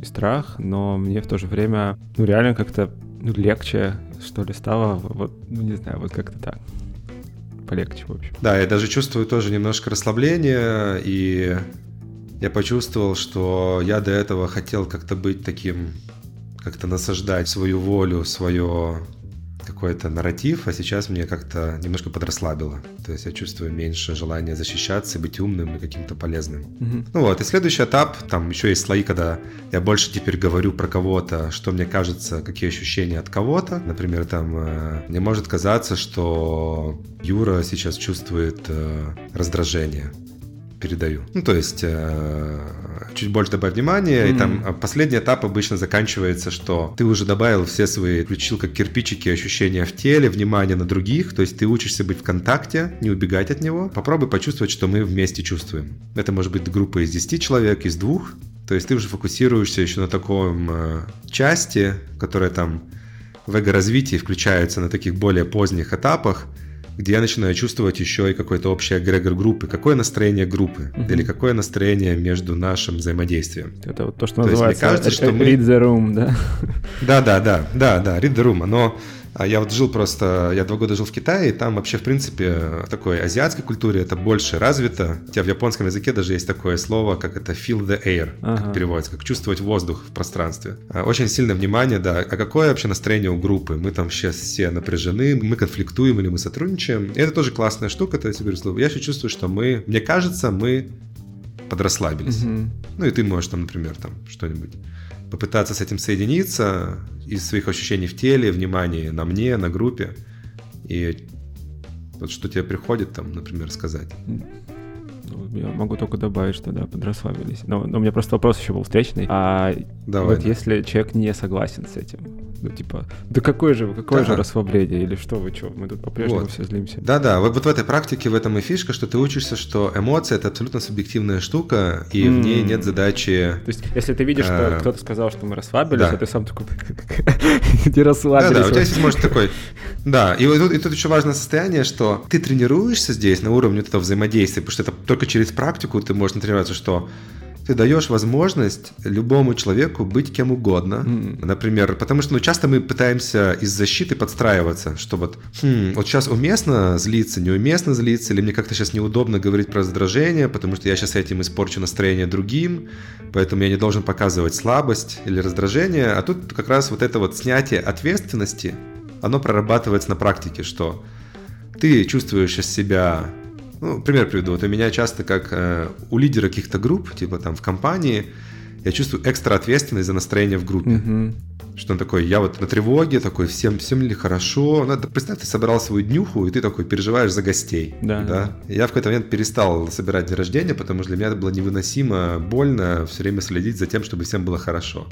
и страх, но мне в то же время, ну, реально как-то ну, легче, что ли, стало. Вот, ну, не знаю, вот как-то так полегче, в общем. Да, я даже чувствую тоже немножко расслабление, и я почувствовал, что я до этого хотел как-то быть таким, как-то насаждать свою волю, свое какой-то нарратив, а сейчас мне как-то немножко подрасслабило. То есть я чувствую меньше желания защищаться, быть умным и каким-то полезным. Mm-hmm. Ну вот, и следующий этап, там еще есть слои, когда я больше теперь говорю про кого-то, что мне кажется, какие ощущения от кого-то. Например, там э, мне может казаться, что Юра сейчас чувствует э, раздражение передаю. Ну, то есть э, чуть больше добавить внимания, mm-hmm. и там а, последний этап обычно заканчивается, что ты уже добавил все свои, включил как кирпичики ощущения в теле, внимание на других, то есть ты учишься быть в контакте, не убегать от него. Попробуй почувствовать, что мы вместе чувствуем. Это может быть группа из 10 человек, из двух, то есть ты уже фокусируешься еще на таком э, части, которая там в эго-развитии включается на таких более поздних этапах, где я начинаю чувствовать еще и какой-то общий эгрегор группы. Какое настроение группы? Uh-huh. Или какое настроение между нашим взаимодействием? Это вот то, что то называется есть, мне кажется, что мы... read the room, да? Да, да, да, да, да, read the room. Оно я вот жил просто, я два года жил в Китае, и там вообще, в принципе, в такой азиатской культуре это больше развито. Хотя в японском языке даже есть такое слово, как это feel the air, ага. как переводится, как чувствовать воздух в пространстве. А, очень сильное внимание, да. А какое вообще настроение у группы? Мы там сейчас все напряжены, мы конфликтуем или мы сотрудничаем. И это тоже классная штука, то есть я говорю, я еще чувствую, что мы, мне кажется, мы подрасслабились. Угу. Ну и ты можешь там, например, там что-нибудь попытаться с этим соединиться из своих ощущений в теле, внимания на мне, на группе. И вот что тебе приходит там, например, сказать. Ну, я могу только добавить, что да, подрасслабились. Но, но у меня просто вопрос еще был встречный. А Давай, вот да. если человек не согласен с этим, ну, типа, да какое же, какое да. же расслабление, или что вы, что, мы тут по-прежнему вот. все злимся. Да-да, вот, вот в этой практике, в этом и фишка, что ты учишься, что эмоция — это абсолютно субъективная штука, и mm. в ней нет задачи... То есть, если ты видишь, что э, кто-то сказал, что мы расслабились, да. а ты сам такой, *laughs* где расслабились? Да-да, у тебя есть, может, такой... Да, и тут, и тут еще важное состояние, что ты тренируешься здесь на уровне этого взаимодействия, потому что это только через практику ты можешь натренироваться, что ты даешь возможность любому человеку быть кем угодно. Mm. Например, потому что ну, часто мы пытаемся из защиты подстраиваться, что вот, хм, вот сейчас уместно злиться, неуместно злиться, или мне как-то сейчас неудобно говорить про раздражение, потому что я сейчас этим испорчу настроение другим, поэтому я не должен показывать слабость или раздражение. А тут как раз вот это вот снятие ответственности, оно прорабатывается на практике, что ты чувствуешь себя ну, пример приведу. Вот у меня часто, как э, у лидера каких-то групп, типа там в компании, я чувствую экстра ответственность за настроение в группе. Mm-hmm. Что он такой, я вот на тревоге, такой, всем, всем ли хорошо. Надо, представь, ты собрал свою днюху, и ты такой переживаешь за гостей. Да. да? Я в какой-то момент перестал собирать день рождения, потому что для меня это было невыносимо больно все время следить за тем, чтобы всем было хорошо.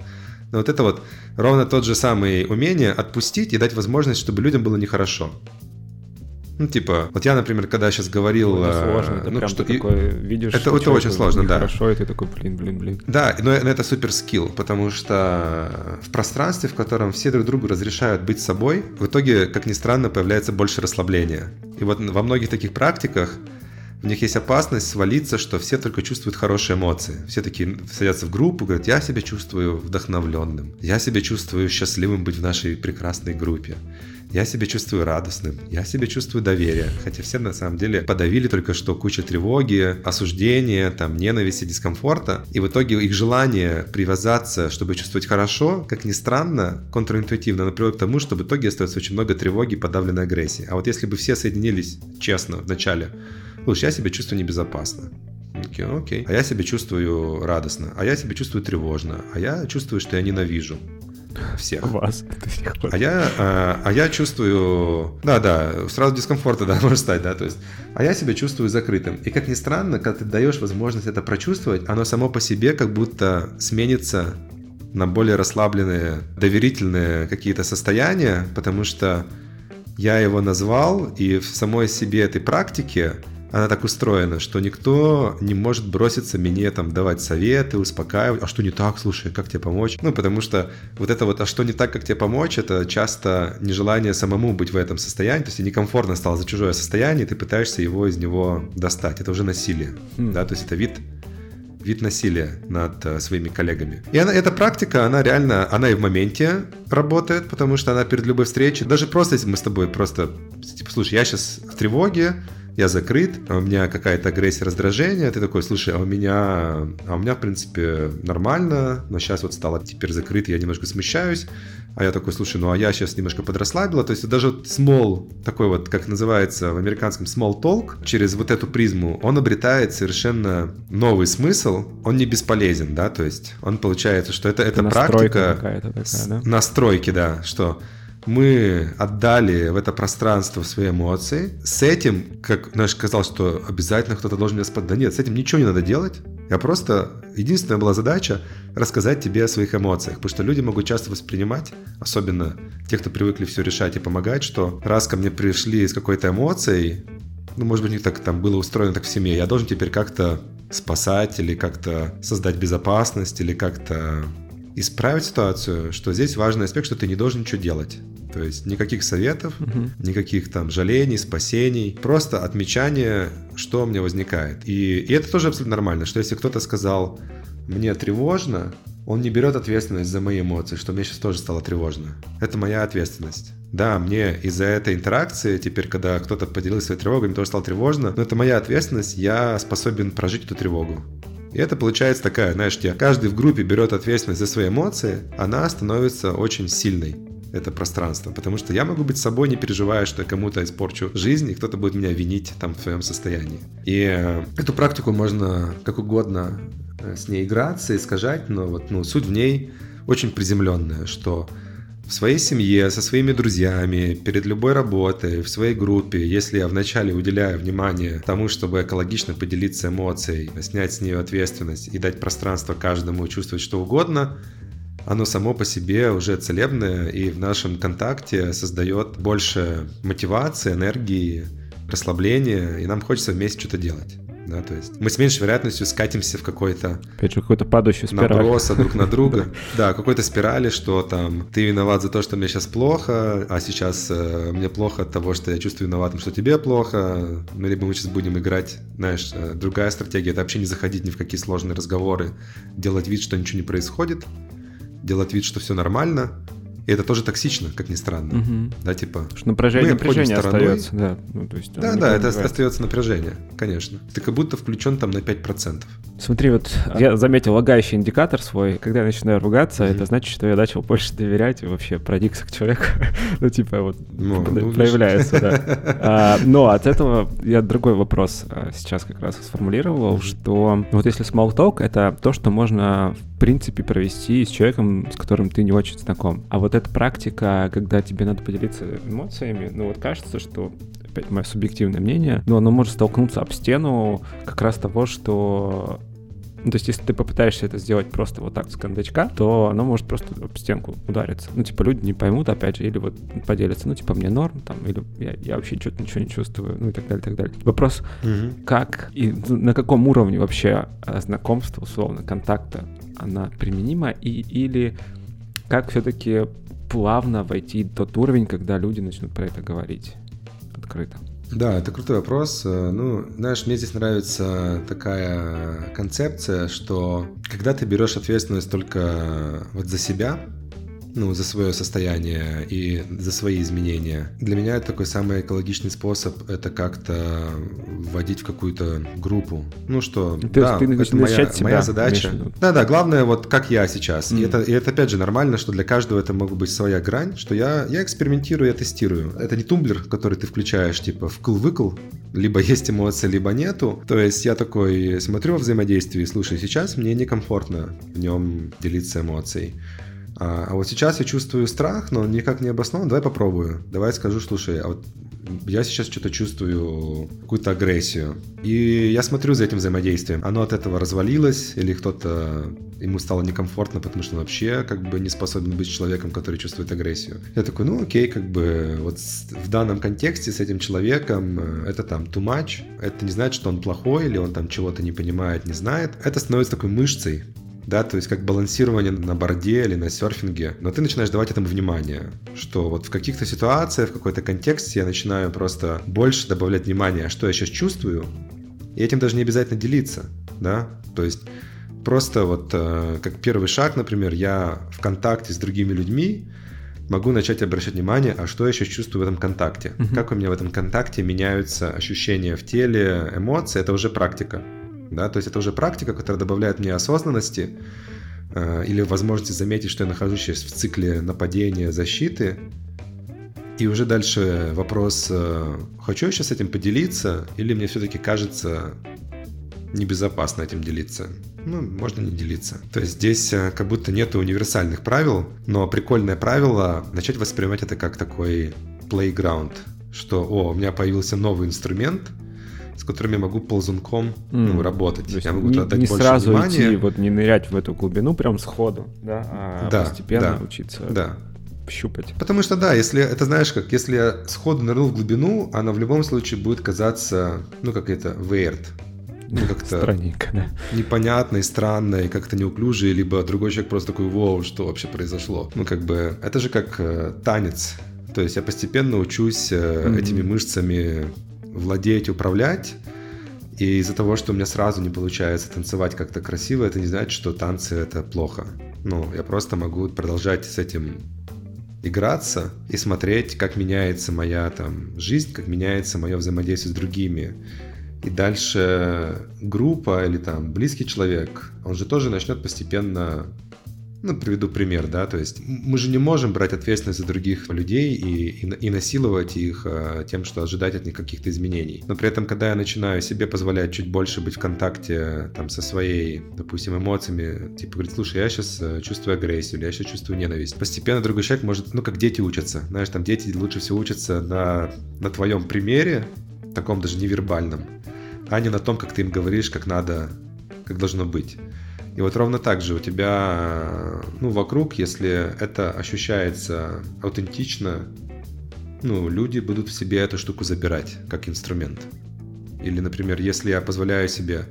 Но вот это вот ровно тот же самый умение отпустить и дать возможность, чтобы людям было нехорошо. Ну, типа, вот я, например, когда сейчас говорил... Ну, это сложно, э, это ну, прям что ты и- такой видишь, это- это очень сложно, да. Хорошо, и ты такой, блин, блин, блин. Да, но но это супер скилл, потому что в пространстве, в котором все друг другу разрешают быть собой, в итоге, как ни странно, появляется больше расслабления. И вот во многих таких практиках в них есть опасность свалиться, что все только чувствуют хорошие эмоции. Все такие садятся в группу, говорят, я себя чувствую вдохновленным, я себя чувствую счастливым быть в нашей прекрасной группе. Я себя чувствую радостным, я себя чувствую доверие. Хотя все на самом деле подавили только что кучу тревоги, осуждения, там, ненависти, дискомфорта. И в итоге их желание привязаться, чтобы чувствовать хорошо, как ни странно, контринтуитивно, приводит к тому, что в итоге остается очень много тревоги, подавленной агрессии. А вот если бы все соединились честно в начале, слушай, я себя чувствую небезопасно. Окей, окей. А я себя чувствую радостно, а я себя чувствую тревожно, а я чувствую, что я ненавижу всех. Вас. *laughs* А я, а, а я чувствую, да, да, сразу дискомфорта, *laughs* да, может стать, да, то есть, а я себя чувствую закрытым. И как ни странно, когда ты даешь возможность это прочувствовать, оно само по себе как будто сменится на более расслабленные, доверительные какие-то состояния, потому что я его назвал, и в самой себе этой практике она так устроена, что никто не может броситься мне там давать советы, успокаивать. А что не так, слушай, как тебе помочь? Ну, потому что вот это вот, а что не так, как тебе помочь, это часто нежелание самому быть в этом состоянии. То есть некомфортно стало за чужое состояние, и ты пытаешься его из него достать. Это уже насилие. Хм. Да, то есть это вид вид насилия над э, своими коллегами. И она, эта практика, она реально, она и в моменте работает, потому что она перед любой встречей, даже просто если мы с тобой просто, типа, слушай, я сейчас в тревоге, я закрыт, а у меня какая-то агрессия, раздражение, ты такой, слушай, а у меня, а у меня, в принципе, нормально, но сейчас вот стало теперь закрыт, я немножко смущаюсь, а я такой, слушай, ну а я сейчас немножко подрасслабила, то есть даже small, такой вот, как называется в американском small talk, через вот эту призму, он обретает совершенно новый смысл, он не бесполезен, да, то есть он получается, что это, это настройка практика с- да? настройки, да, что мы отдали в это пространство свои эмоции. С этим, как наш сказал, что обязательно кто-то должен меня спать. Да нет, с этим ничего не надо делать. Я просто... Единственная была задача рассказать тебе о своих эмоциях. Потому что люди могут часто воспринимать, особенно те, кто привыкли все решать и помогать, что раз ко мне пришли с какой-то эмоцией, ну, может быть, не так там было устроено так в семье, я должен теперь как-то спасать или как-то создать безопасность или как-то исправить ситуацию, что здесь важный аспект, что ты не должен ничего делать. То есть никаких советов, Мгм. никаких там жалений, спасений, просто отмечание, что у меня возникает. И, и это тоже абсолютно нормально, что если кто-то сказал, мне тревожно, он не берет ответственность за мои эмоции, что мне сейчас тоже стало тревожно. Это моя ответственность. Да, мне из-за этой интеракции, теперь, когда кто-то поделился своей тревогой, мне тоже стало тревожно, но это моя ответственность, я способен прожить эту тревогу. И это получается такая, знаешь, каждый в группе берет ответственность за свои эмоции, она становится очень сильной это пространство, потому что я могу быть собой, не переживая, что я кому-то испорчу жизнь, и кто-то будет меня винить там в своем состоянии. И э, эту практику можно как угодно э, с ней играться, искажать, но вот ну, суть в ней очень приземленная, что в своей семье, со своими друзьями, перед любой работой, в своей группе, если я вначале уделяю внимание тому, чтобы экологично поделиться эмоцией, снять с нее ответственность и дать пространство каждому чувствовать что угодно, оно само по себе уже целебное и в нашем контакте создает больше мотивации, энергии, расслабления, и нам хочется вместе что-то делать. Да, то есть мы с меньшей вероятностью скатимся в какой-то Опять же, какую-то падающую спираль. наброса друг на друга. *laughs* Да, какой-то спирали, что там ты виноват за то, что мне сейчас плохо, а сейчас э, мне плохо от того, что я чувствую виноватым, что тебе плохо. Ну, либо мы сейчас будем играть, знаешь, э, другая стратегия, это вообще не заходить ни в какие сложные разговоры, делать вид, что ничего не происходит, делать вид, что все нормально. И это тоже токсично, как ни странно. Мгм. Да, типа, что напряжение, Мы напряжение стороной. остается, да. Ну, то есть, да, да, это остается напряжение, конечно. Ты как будто включен там на 5%. Смотри, вот я заметил лагающий индикатор свой. Когда я начинаю ругаться, Мгм. это значит, что я начал больше доверять и вообще проникся к человеку. *laughs* ну, типа, вот Ну, ну, проявляется, да. *laughs* А, но от этого я другой вопрос а, сейчас как раз сформулировал, что вот если small talk — это то, что можно в принципе провести с человеком, с которым ты не очень знаком. А вот эта практика, когда тебе надо поделиться эмоциями, ну вот кажется, что опять мое субъективное мнение, но оно может столкнуться об стену как раз того, что Ну, то есть, если ты попытаешься это сделать просто вот так с кондачка, то оно может просто об стенку удариться. Ну, типа, люди не поймут, опять же, или вот поделятся, ну, типа, мне норм, там, или я, я вообще что-то ничего не чувствую, ну, и так далее, и так далее. Вопрос, угу. как и на каком уровне вообще знакомства, условно, контакта она применима, и, или как все-таки плавно войти в тот уровень, когда люди начнут про это говорить открыто? Да, это крутой вопрос. Ну, знаешь, мне здесь нравится такая концепция, что когда ты берешь ответственность только вот за себя, ну, за свое состояние и за свои изменения. Для меня это такой самый экологичный способ, это как-то вводить в какую-то группу. Ну что, ты, да, ты это моя, себя, моя задача. Да-да, главное вот как я сейчас. Mm. И, это, и это опять же нормально, что для каждого это может быть своя грань, что я, я экспериментирую, я тестирую. Это не тумблер, который ты включаешь типа вкл-выкл, либо есть эмоции, либо нету. То есть я такой смотрю во взаимодействии, слушай, сейчас мне некомфортно в нем делиться эмоцией. А, а вот сейчас я чувствую страх, но никак не обоснован. Давай попробую. Давай скажу, слушай, а вот я сейчас что-то чувствую, какую-то агрессию. И я смотрю за этим взаимодействием. Оно от этого развалилось, или кто-то ему стало некомфортно, потому что он вообще как бы не способен быть человеком, который чувствует агрессию. Я такой, ну окей, как бы вот в данном контексте с этим человеком э, это там too much. Это не значит, что он плохой, или он там чего-то не понимает, не знает. Это становится такой мышцей, да, то есть как балансирование на борде или на серфинге, но ты начинаешь давать этому внимание, что вот в каких-то ситуациях, в какой-то контексте я начинаю просто больше добавлять внимания, что я сейчас чувствую, и этим даже не обязательно делиться, да, то есть просто вот э, как первый шаг, например, я в контакте с другими людьми могу начать обращать внимание, а что я сейчас чувствую в этом контакте, uh-huh. как у меня в этом контакте меняются ощущения в теле, эмоции, это уже практика да, то есть это уже практика, которая добавляет мне осознанности э, или возможности заметить, что я нахожусь сейчас в цикле нападения, защиты, и уже дальше вопрос, э, хочу я сейчас этим поделиться, или мне все-таки кажется небезопасно этим делиться. Ну, можно не делиться. То есть здесь э, как будто нет универсальных правил, но прикольное правило начать воспринимать это как такой playground, что, о, у меня появился новый инструмент – с которыми я могу ползунком mm. ну, работать. То я могу не, отдать не больше сразу внимания. идти, вот не нырять в эту глубину прям сходу, да, а да, постепенно да, учиться да. щупать. Потому что да, если это знаешь как, если я сходу нырнул в глубину, она в любом случае будет казаться, ну как это, weird, ну, как-то Странненько, да. непонятно и странно, и как-то неуклюже, либо другой человек просто такой, вау, что вообще произошло? Ну, как бы, это же как э, танец. То есть я постепенно учусь э, mm-hmm. этими мышцами владеть, управлять. И из-за того, что у меня сразу не получается танцевать как-то красиво, это не значит, что танцы это плохо. Ну, я просто могу продолжать с этим играться и смотреть, как меняется моя там жизнь, как меняется мое взаимодействие с другими. И дальше группа или там близкий человек, он же тоже начнет постепенно ну, приведу пример, да, то есть мы же не можем брать ответственность за других людей и, и, и насиловать их э, тем, что ожидать от них каких-то изменений. Но при этом, когда я начинаю себе позволять чуть больше быть в контакте там со своей, допустим, эмоциями, типа говорить, слушай, я сейчас э, чувствую агрессию, или я сейчас чувствую ненависть. Постепенно другой человек может, ну, как дети учатся. Знаешь, там дети лучше всего учатся на, на твоем примере, таком даже невербальном, а не на том, как ты им говоришь, как надо, как должно быть. И вот ровно так же у тебя, ну, вокруг, если это ощущается аутентично, ну, люди будут в себе эту штуку забирать как инструмент. Или, например, если я позволяю себе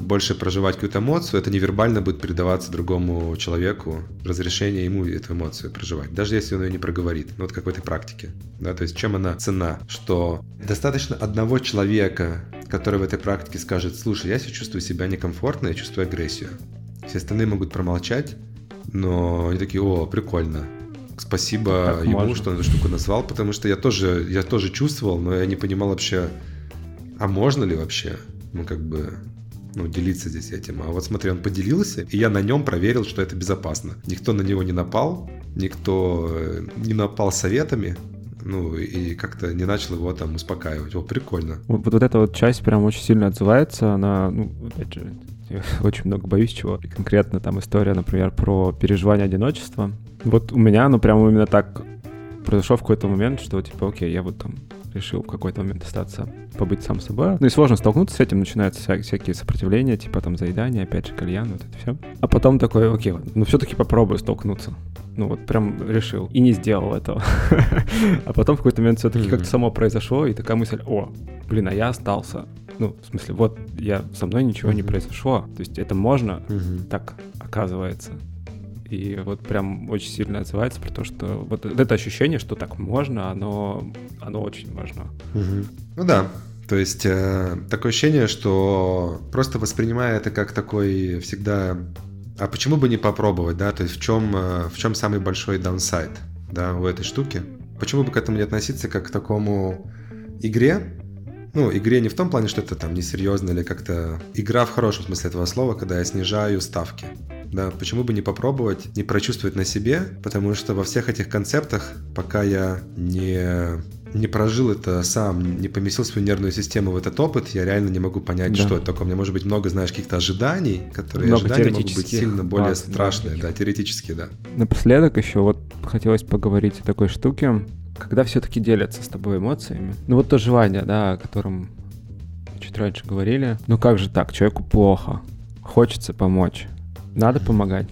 больше проживать какую-то эмоцию, это невербально будет передаваться другому человеку, разрешение ему эту эмоцию проживать, даже если он ее не проговорит, ну вот в этой практике, да, то есть чем она цена, что достаточно одного человека который в этой практике скажет, слушай, я себя чувствую себя некомфортно, я чувствую агрессию. Все остальные могут промолчать, но они такие, о, прикольно. Спасибо так ему, можно. что он эту штуку назвал, потому что я тоже, я тоже чувствовал, но я не понимал вообще, а можно ли вообще, ну, как бы, ну, делиться здесь этим. А вот смотри, он поделился, и я на нем проверил, что это безопасно. Никто на него не напал, никто э, не напал советами, ну, и как-то не начал его там успокаивать. О, прикольно. Вот, вот эта вот часть прям очень сильно отзывается, она, ну, опять же, я *laughs* очень много боюсь чего. И конкретно там история, например, про переживание одиночества. Вот у меня, ну, прямо именно так произошел в какой-то момент, что, типа, окей, я вот там решил в какой-то момент остаться, побыть сам собой. Ну и сложно столкнуться с этим, начинаются вся, всякие сопротивления, типа там заедания, опять же кальян, вот это все. А потом такой, окей, ну все-таки попробую столкнуться. Ну вот прям решил. И не сделал этого. *laughs* а потом в какой-то момент все-таки как-то само произошло, и такая мысль, о, блин, а я остался. Ну, в смысле, вот я со мной ничего не произошло. То есть это можно, так оказывается. И вот прям очень сильно отзывается про то, что вот это ощущение, что так можно, оно, оно очень важно. Угу. Ну да, то есть э, такое ощущение, что просто воспринимая это как такой всегда... А почему бы не попробовать, да? То есть в чем, э, в чем самый большой даунсайд, да, у этой штуки? Почему бы к этому не относиться как к такому игре, ну, игре не в том плане, что это там несерьезно или как-то... Игра в хорошем смысле этого слова, когда я снижаю ставки. Да, почему бы не попробовать, не прочувствовать на себе, потому что во всех этих концептах, пока я не не прожил это сам, не поместил свою нервную систему в этот опыт, я реально не могу понять, да. что это такое. У меня может быть много, знаешь, каких-то ожиданий, которые много ожидания могут быть сильно более баз, страшные, да, да, теоретически, да. Напоследок еще вот хотелось поговорить о такой штуке, когда все-таки делятся с тобой эмоциями. Ну вот то желание, да, о котором чуть раньше говорили. Ну как же так, человеку плохо, хочется помочь. Надо помогать?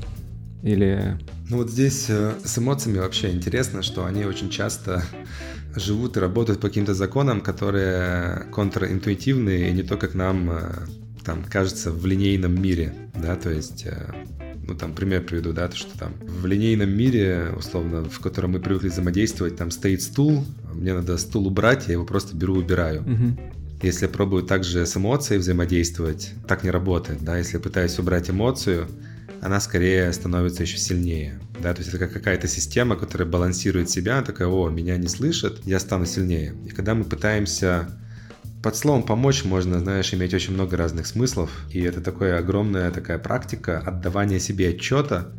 Или... Ну вот здесь э, с эмоциями вообще интересно, что они очень часто живут и работают по каким-то законам, которые контринтуитивные, и не то, как нам э, там кажется в линейном мире, да, то есть э, ну, там, пример приведу, да, то, что там в линейном мире, условно, в котором мы привыкли взаимодействовать, там стоит стул, мне надо стул убрать, я его просто беру, убираю. Угу. Если я пробую также с эмоцией взаимодействовать, так не работает, да, если я пытаюсь убрать эмоцию, она скорее становится еще сильнее. Да? То есть это как какая-то система, которая балансирует себя, такая, о, меня не слышат, я стану сильнее. И когда мы пытаемся под словом «помочь» можно, знаешь, иметь очень много разных смыслов, и это такая огромная такая практика отдавания себе отчета,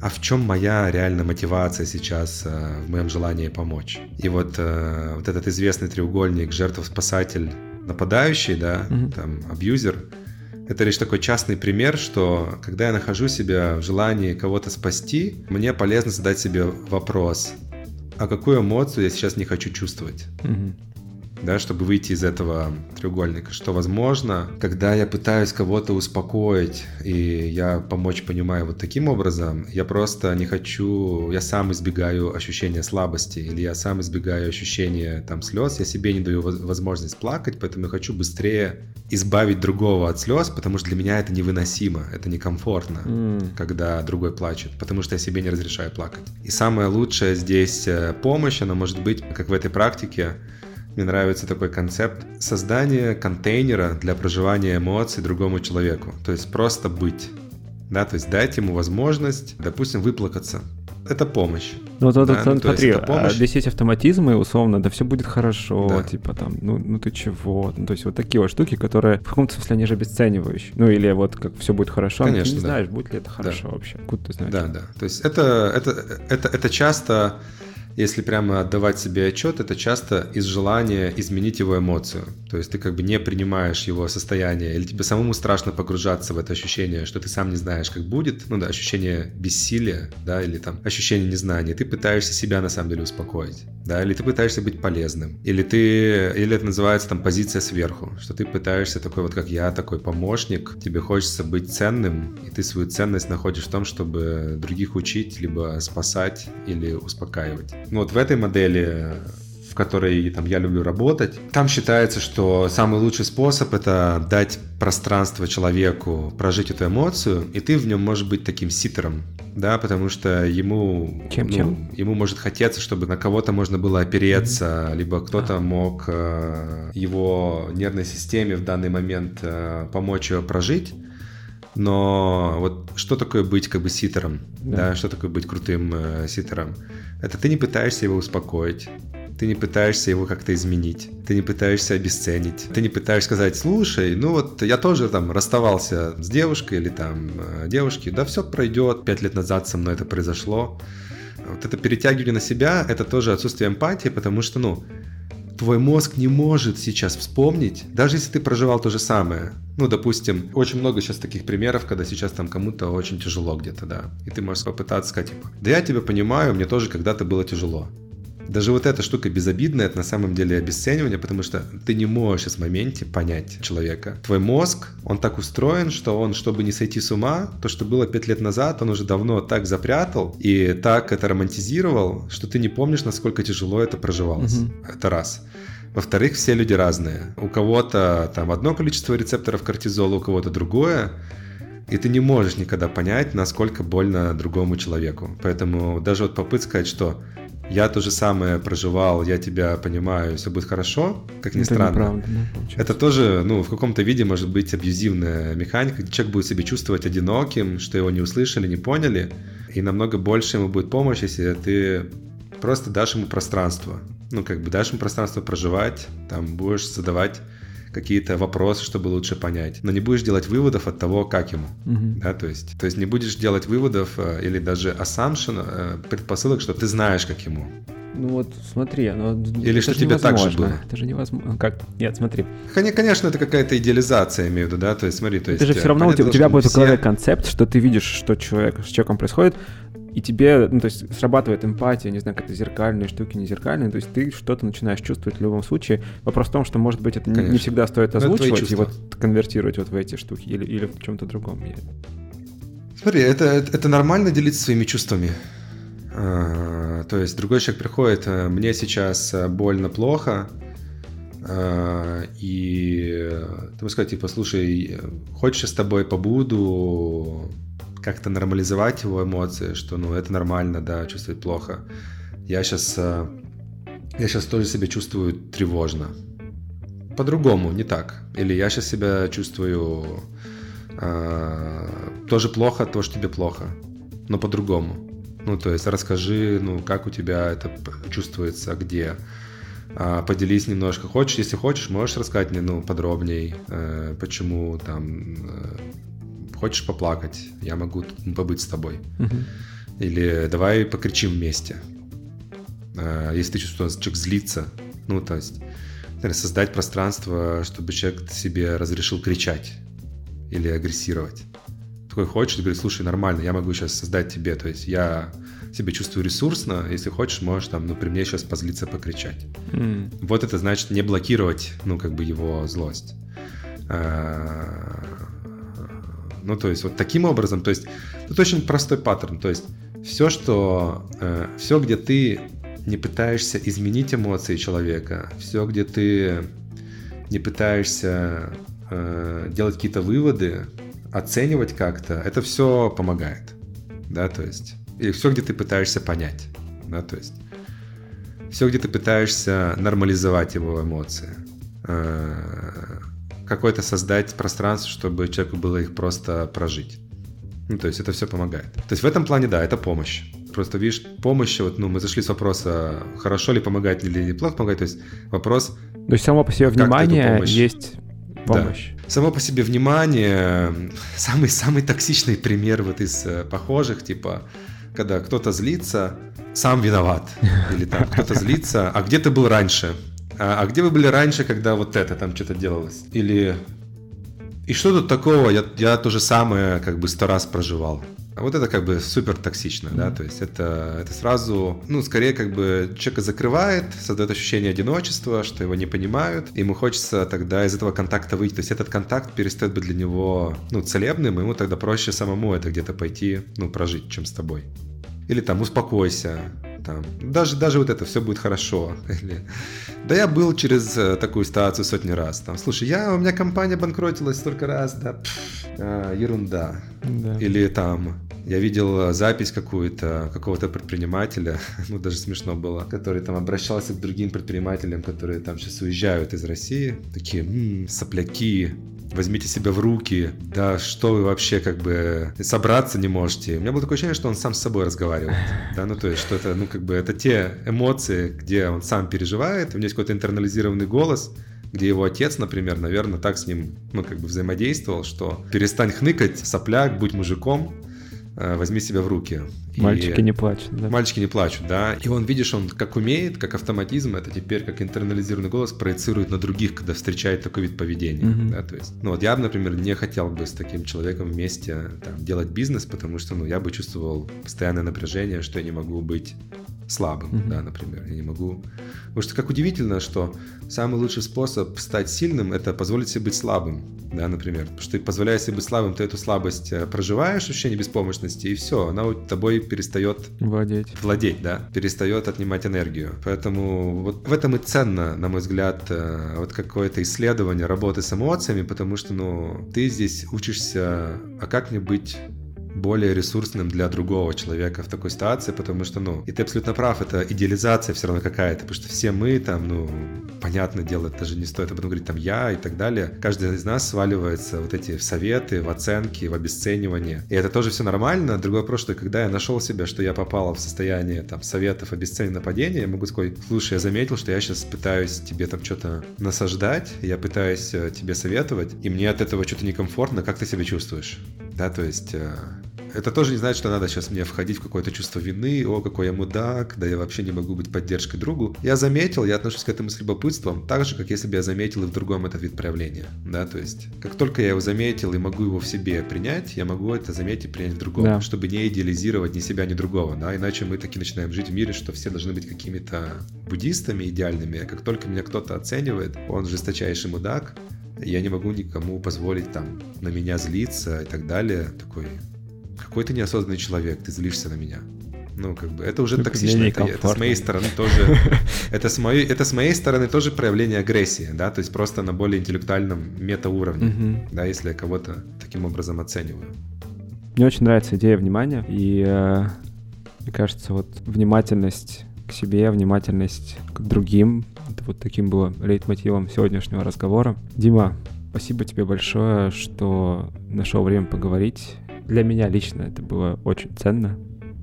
а в чем моя реальная мотивация сейчас э, в моем желании помочь. И вот, э, вот этот известный треугольник жертва-спасатель, нападающий, да, mm-hmm. там, абьюзер – это лишь такой частный пример, что когда я нахожу себя в желании кого-то спасти, мне полезно задать себе вопрос, а какую эмоцию я сейчас не хочу чувствовать? Угу да, чтобы выйти из этого треугольника, что возможно, когда я пытаюсь кого-то успокоить, и я помочь понимаю вот таким образом, я просто не хочу, я сам избегаю ощущения слабости, или я сам избегаю ощущения там слез, я себе не даю возможность плакать, поэтому я хочу быстрее избавить другого от слез, потому что для меня это невыносимо, это некомфортно, mm. когда другой плачет, потому что я себе не разрешаю плакать. И самое лучшее здесь э, помощь, она может быть, как в этой практике, мне нравится такой концепт создания контейнера для проживания эмоций другому человеку. То есть просто быть. Да, то есть дать ему возможность, допустим, выплакаться. Это помощь. Ну, вот, да, вот, ну, смотри, это помощь. здесь есть автоматизмы, условно, да все будет хорошо, да. типа там, ну, ну ты чего? Ну, то есть вот такие вот штуки, которые в каком-то смысле они же обесценивающие. Ну, или вот как все будет хорошо, Конечно, ты не да. знаешь, будет ли это хорошо да. вообще. Откуда ты знаешь? Да, да. То есть это, это, это, это часто если прямо отдавать себе отчет, это часто из желания изменить его эмоцию. То есть ты как бы не принимаешь его состояние, или тебе самому страшно погружаться в это ощущение, что ты сам не знаешь, как будет, ну да, ощущение бессилия, да, или там ощущение незнания. Ты пытаешься себя на самом деле успокоить, да, или ты пытаешься быть полезным, или ты, или это называется там позиция сверху, что ты пытаешься такой вот как я, такой помощник, тебе хочется быть ценным, и ты свою ценность находишь в том, чтобы других учить, либо спасать или успокаивать. Ну вот в этой модели в которой там, я люблю работать. Там считается, что самый лучший способ это дать пространство человеку прожить эту эмоцию, и ты в нем можешь быть таким ситером, да, потому что ему, чем, ну, чем? ему может хотеться, чтобы на кого-то можно было опереться, mm-hmm. либо кто-то а. мог э, его нервной системе в данный момент э, помочь ее прожить. Но вот что такое быть как бы ситером, да, да что такое быть крутым э, ситером? Это ты не пытаешься его успокоить, ты не пытаешься его как-то изменить, ты не пытаешься обесценить, ты не пытаешься сказать, слушай, ну вот я тоже там расставался с девушкой или там э, девушки, да все пройдет, пять лет назад со мной это произошло. Вот это перетягивание на себя, это тоже отсутствие эмпатии, потому что, ну, твой мозг не может сейчас вспомнить, даже если ты проживал то же самое. Ну, допустим, очень много сейчас таких примеров, когда сейчас там кому-то очень тяжело где-то, да. И ты можешь попытаться сказать, типа, да я тебя понимаю, мне тоже когда-то было тяжело. Даже вот эта штука безобидная, это на самом деле обесценивание, потому что ты не можешь в моменте понять человека. Твой мозг, он так устроен, что он, чтобы не сойти с ума, то, что было пять лет назад, он уже давно так запрятал и так это романтизировал, что ты не помнишь, насколько тяжело это проживалось. Угу. Это раз. Во-вторых, все люди разные. У кого-то там одно количество рецепторов кортизола, у кого-то другое. И ты не можешь никогда понять, насколько больно другому человеку. Поэтому даже вот попытка сказать, что я то же самое проживал, я тебя понимаю, все будет хорошо, как ни это странно. Неправда, да, это тоже, ну, в каком-то виде может быть абьюзивная механика, где человек будет себя чувствовать одиноким, что его не услышали, не поняли, и намного больше ему будет помощь, если ты просто дашь ему пространство. Ну, как бы дашь ему пространство проживать, там будешь задавать какие-то вопросы, чтобы лучше понять. Но не будешь делать выводов от того, как ему. Угу. Да, то есть, то есть не будешь делать выводов э, или даже assumption, э, предпосылок, что ты знаешь, как ему. Ну вот смотри, оно Или что тебе так же было? Это же невозможно. Как? Нет, смотри. Конечно, это какая-то идеализация, имею в виду, да? То есть смотри, то есть... Это же все равно у тебя, у тебя будет в голове концепт, что ты видишь, что человек, с человеком происходит, и тебе, ну, то есть срабатывает эмпатия, не знаю, какие-то зеркальные штуки, не зеркальные, то есть ты что-то начинаешь чувствовать в любом случае. Вопрос в том, что, может быть, это Конечно. не всегда стоит озвучивать и вот конвертировать вот в эти штуки или, или в чем-то другом. Смотри, это, это нормально делиться своими чувствами. А, то есть другой человек приходит, «А, мне сейчас а, больно, плохо, и ты можешь сказать, типа, слушай, хочешь я с тобой побуду, как-то нормализовать его эмоции, что ну это нормально, да, чувствовать плохо. Я сейчас, э, я сейчас тоже себя чувствую тревожно. По-другому, не так. Или я сейчас себя чувствую э, тоже плохо, то, что тебе плохо, но по-другому. Ну, то есть расскажи, ну, как у тебя это чувствуется, где. А, поделись немножко. Хочешь, если хочешь, можешь рассказать мне, ну, подробней, э, почему там э, Хочешь поплакать? Я могу побыть с тобой. Угу. Или давай покричим вместе. А, если ты чувствуешь, что человек злится, ну, то есть, наверное, создать пространство, чтобы человек себе разрешил кричать или агрессировать. Такой хочешь, говорит, слушай, нормально, я могу сейчас создать тебе, то есть я себя чувствую ресурсно, если хочешь, можешь там, ну, при мне сейчас позлиться, покричать. Mm. Вот это значит не блокировать, ну, как бы его злость. А, ну, то есть вот таким образом, то есть это очень простой паттерн, то есть все, что, э, все, где ты не пытаешься изменить эмоции человека, все, где ты не пытаешься э, делать какие-то выводы, оценивать как-то, это все помогает, да, то есть, или все, где ты пытаешься понять, да, то есть, все, где ты пытаешься нормализовать его эмоции, э, какое-то создать пространство, чтобы человеку было их просто прожить. Ну, то есть это все помогает. То есть в этом плане, да, это помощь. Просто, видишь, помощь, вот, ну, мы зашли с вопроса, хорошо ли помогать или неплохо помогать, то есть вопрос... То есть само по себе внимание есть помощь. Да. Само по себе внимание, самый-самый токсичный пример вот из э, похожих, типа, когда кто-то злится, сам виноват. *laughs* Или там кто-то злится, а где ты был раньше? А, а где вы были раньше, когда вот это там что-то делалось? Или... И что тут такого? Я, я то же самое как бы сто раз проживал. А вот это как бы супер токсично, да, то есть это, это сразу, ну, скорее как бы человека закрывает, создает ощущение одиночества, что его не понимают, ему хочется тогда из этого контакта выйти, то есть этот контакт перестает быть для него, ну, целебным, и ему тогда проще самому это где-то пойти, ну, прожить, чем с тобой. Или там успокойся, там, даже, даже вот это все будет хорошо. *laughs* Или, да я был через э, такую ситуацию сотни раз. Там, слушай, я, у меня компания банкротилась столько раз, да, пфф, а, ерунда. Да. Или там, я видел запись какую-то какого-то предпринимателя, *laughs* ну даже смешно было, который там обращался к другим предпринимателям, которые там сейчас уезжают из России, такие м-м, сопляки, возьмите себя в руки, да что вы вообще как бы собраться не можете. У меня было такое ощущение, что он сам с собой разговаривает, да, ну то есть, что это, ну как бы, это те эмоции, где он сам переживает, у него есть какой-то интернализированный голос, где его отец, например, наверное, так с ним, ну, как бы взаимодействовал, что перестань хныкать, сопляк, будь мужиком, э, возьми себя в руки. Мальчики и... не плачут, да? Мальчики не плачут, да. И он, видишь, он как умеет, как автоматизм, это теперь как интернализированный голос проецирует на других, когда встречает такой вид поведения, mm-hmm. да, то есть, ну вот я, например, не хотел бы с таким человеком вместе там, делать бизнес, потому что, ну, я бы чувствовал постоянное напряжение, что я не могу быть слабым, mm-hmm. да, например. Я не могу... Потому что как удивительно, что самый лучший способ стать сильным — это позволить себе быть слабым, да, например. Потому что ты позволяя себе быть слабым, ты эту слабость э, проживаешь, ощущение беспомощности, и все, она вот тобой перестает... Владеть. Владеть, да. Перестает отнимать энергию. Поэтому вот в этом и ценно, на мой взгляд, э, вот какое-то исследование работы с эмоциями, потому что, ну, ты здесь учишься, а как мне быть более ресурсным для другого человека в такой ситуации, потому что, ну, и ты абсолютно прав, это идеализация все равно какая-то, потому что все мы там, ну, понятное дело, даже не стоит об этом говорить, там, я и так далее. Каждый из нас сваливается вот эти в советы, в оценки, в обесценивание. И это тоже все нормально. Другой вопрос, что когда я нашел себя, что я попал в состояние там советов, обесценивания, нападения, я могу сказать, слушай, я заметил, что я сейчас пытаюсь тебе там что-то насаждать, я пытаюсь э, тебе советовать, и мне от этого что-то некомфортно, как ты себя чувствуешь? Да, то есть э, это тоже не значит, что надо сейчас мне входить в какое-то чувство вины, о, какой я мудак, да я вообще не могу быть поддержкой другу. Я заметил, я отношусь к этому с любопытством, так же, как если бы я заметил и в другом этот вид проявления, да, то есть, как только я его заметил и могу его в себе принять, я могу это заметить и принять в другом, да. чтобы не идеализировать ни себя, ни другого, да, иначе мы таки начинаем жить в мире, что все должны быть какими-то буддистами идеальными, а как только меня кто-то оценивает, он жесточайший мудак, я не могу никому позволить там на меня злиться и так далее. Такой, какой ты неосознанный человек, ты злишься на меня. Ну, как бы, это уже токсично. Это, это с моей стороны тоже. *laughs* Это с, моей, это с моей стороны тоже проявление агрессии, да, то есть просто на более интеллектуальном метауровне, да, если я кого-то таким образом оцениваю. Мне очень нравится идея внимания, и э, мне кажется, вот внимательность к себе, внимательность к другим, это вот таким было лейтмотивом сегодняшнего разговора. Дима, спасибо тебе большое, что нашел время поговорить для меня лично это было очень ценно.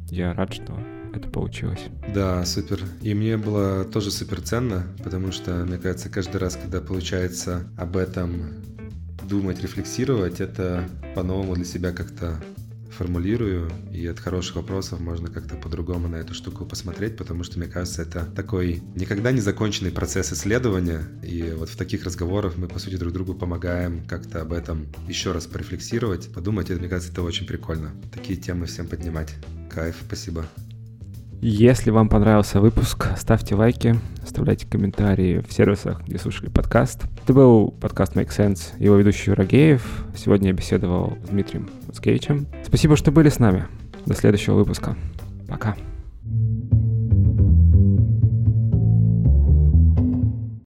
Я рад, что это получилось. Да, супер. И мне было тоже супер ценно, потому что, мне кажется, каждый раз, когда получается об этом думать, рефлексировать, это по-новому для себя как-то формулирую, и от хороших вопросов можно как-то по-другому на эту штуку посмотреть, потому что, мне кажется, это такой никогда не законченный процесс исследования, и вот в таких разговорах мы, по сути, друг другу помогаем как-то об этом еще раз порефлексировать, подумать, и мне кажется, это очень прикольно. Такие темы всем поднимать. Кайф, спасибо. Если вам понравился выпуск, ставьте лайки, оставляйте комментарии в сервисах, где слушали подкаст. Это был подкаст Make Sense, его ведущий Рогеев. Сегодня я беседовал с Дмитрием Скевичем. Спасибо, что были с нами. До следующего выпуска. Пока.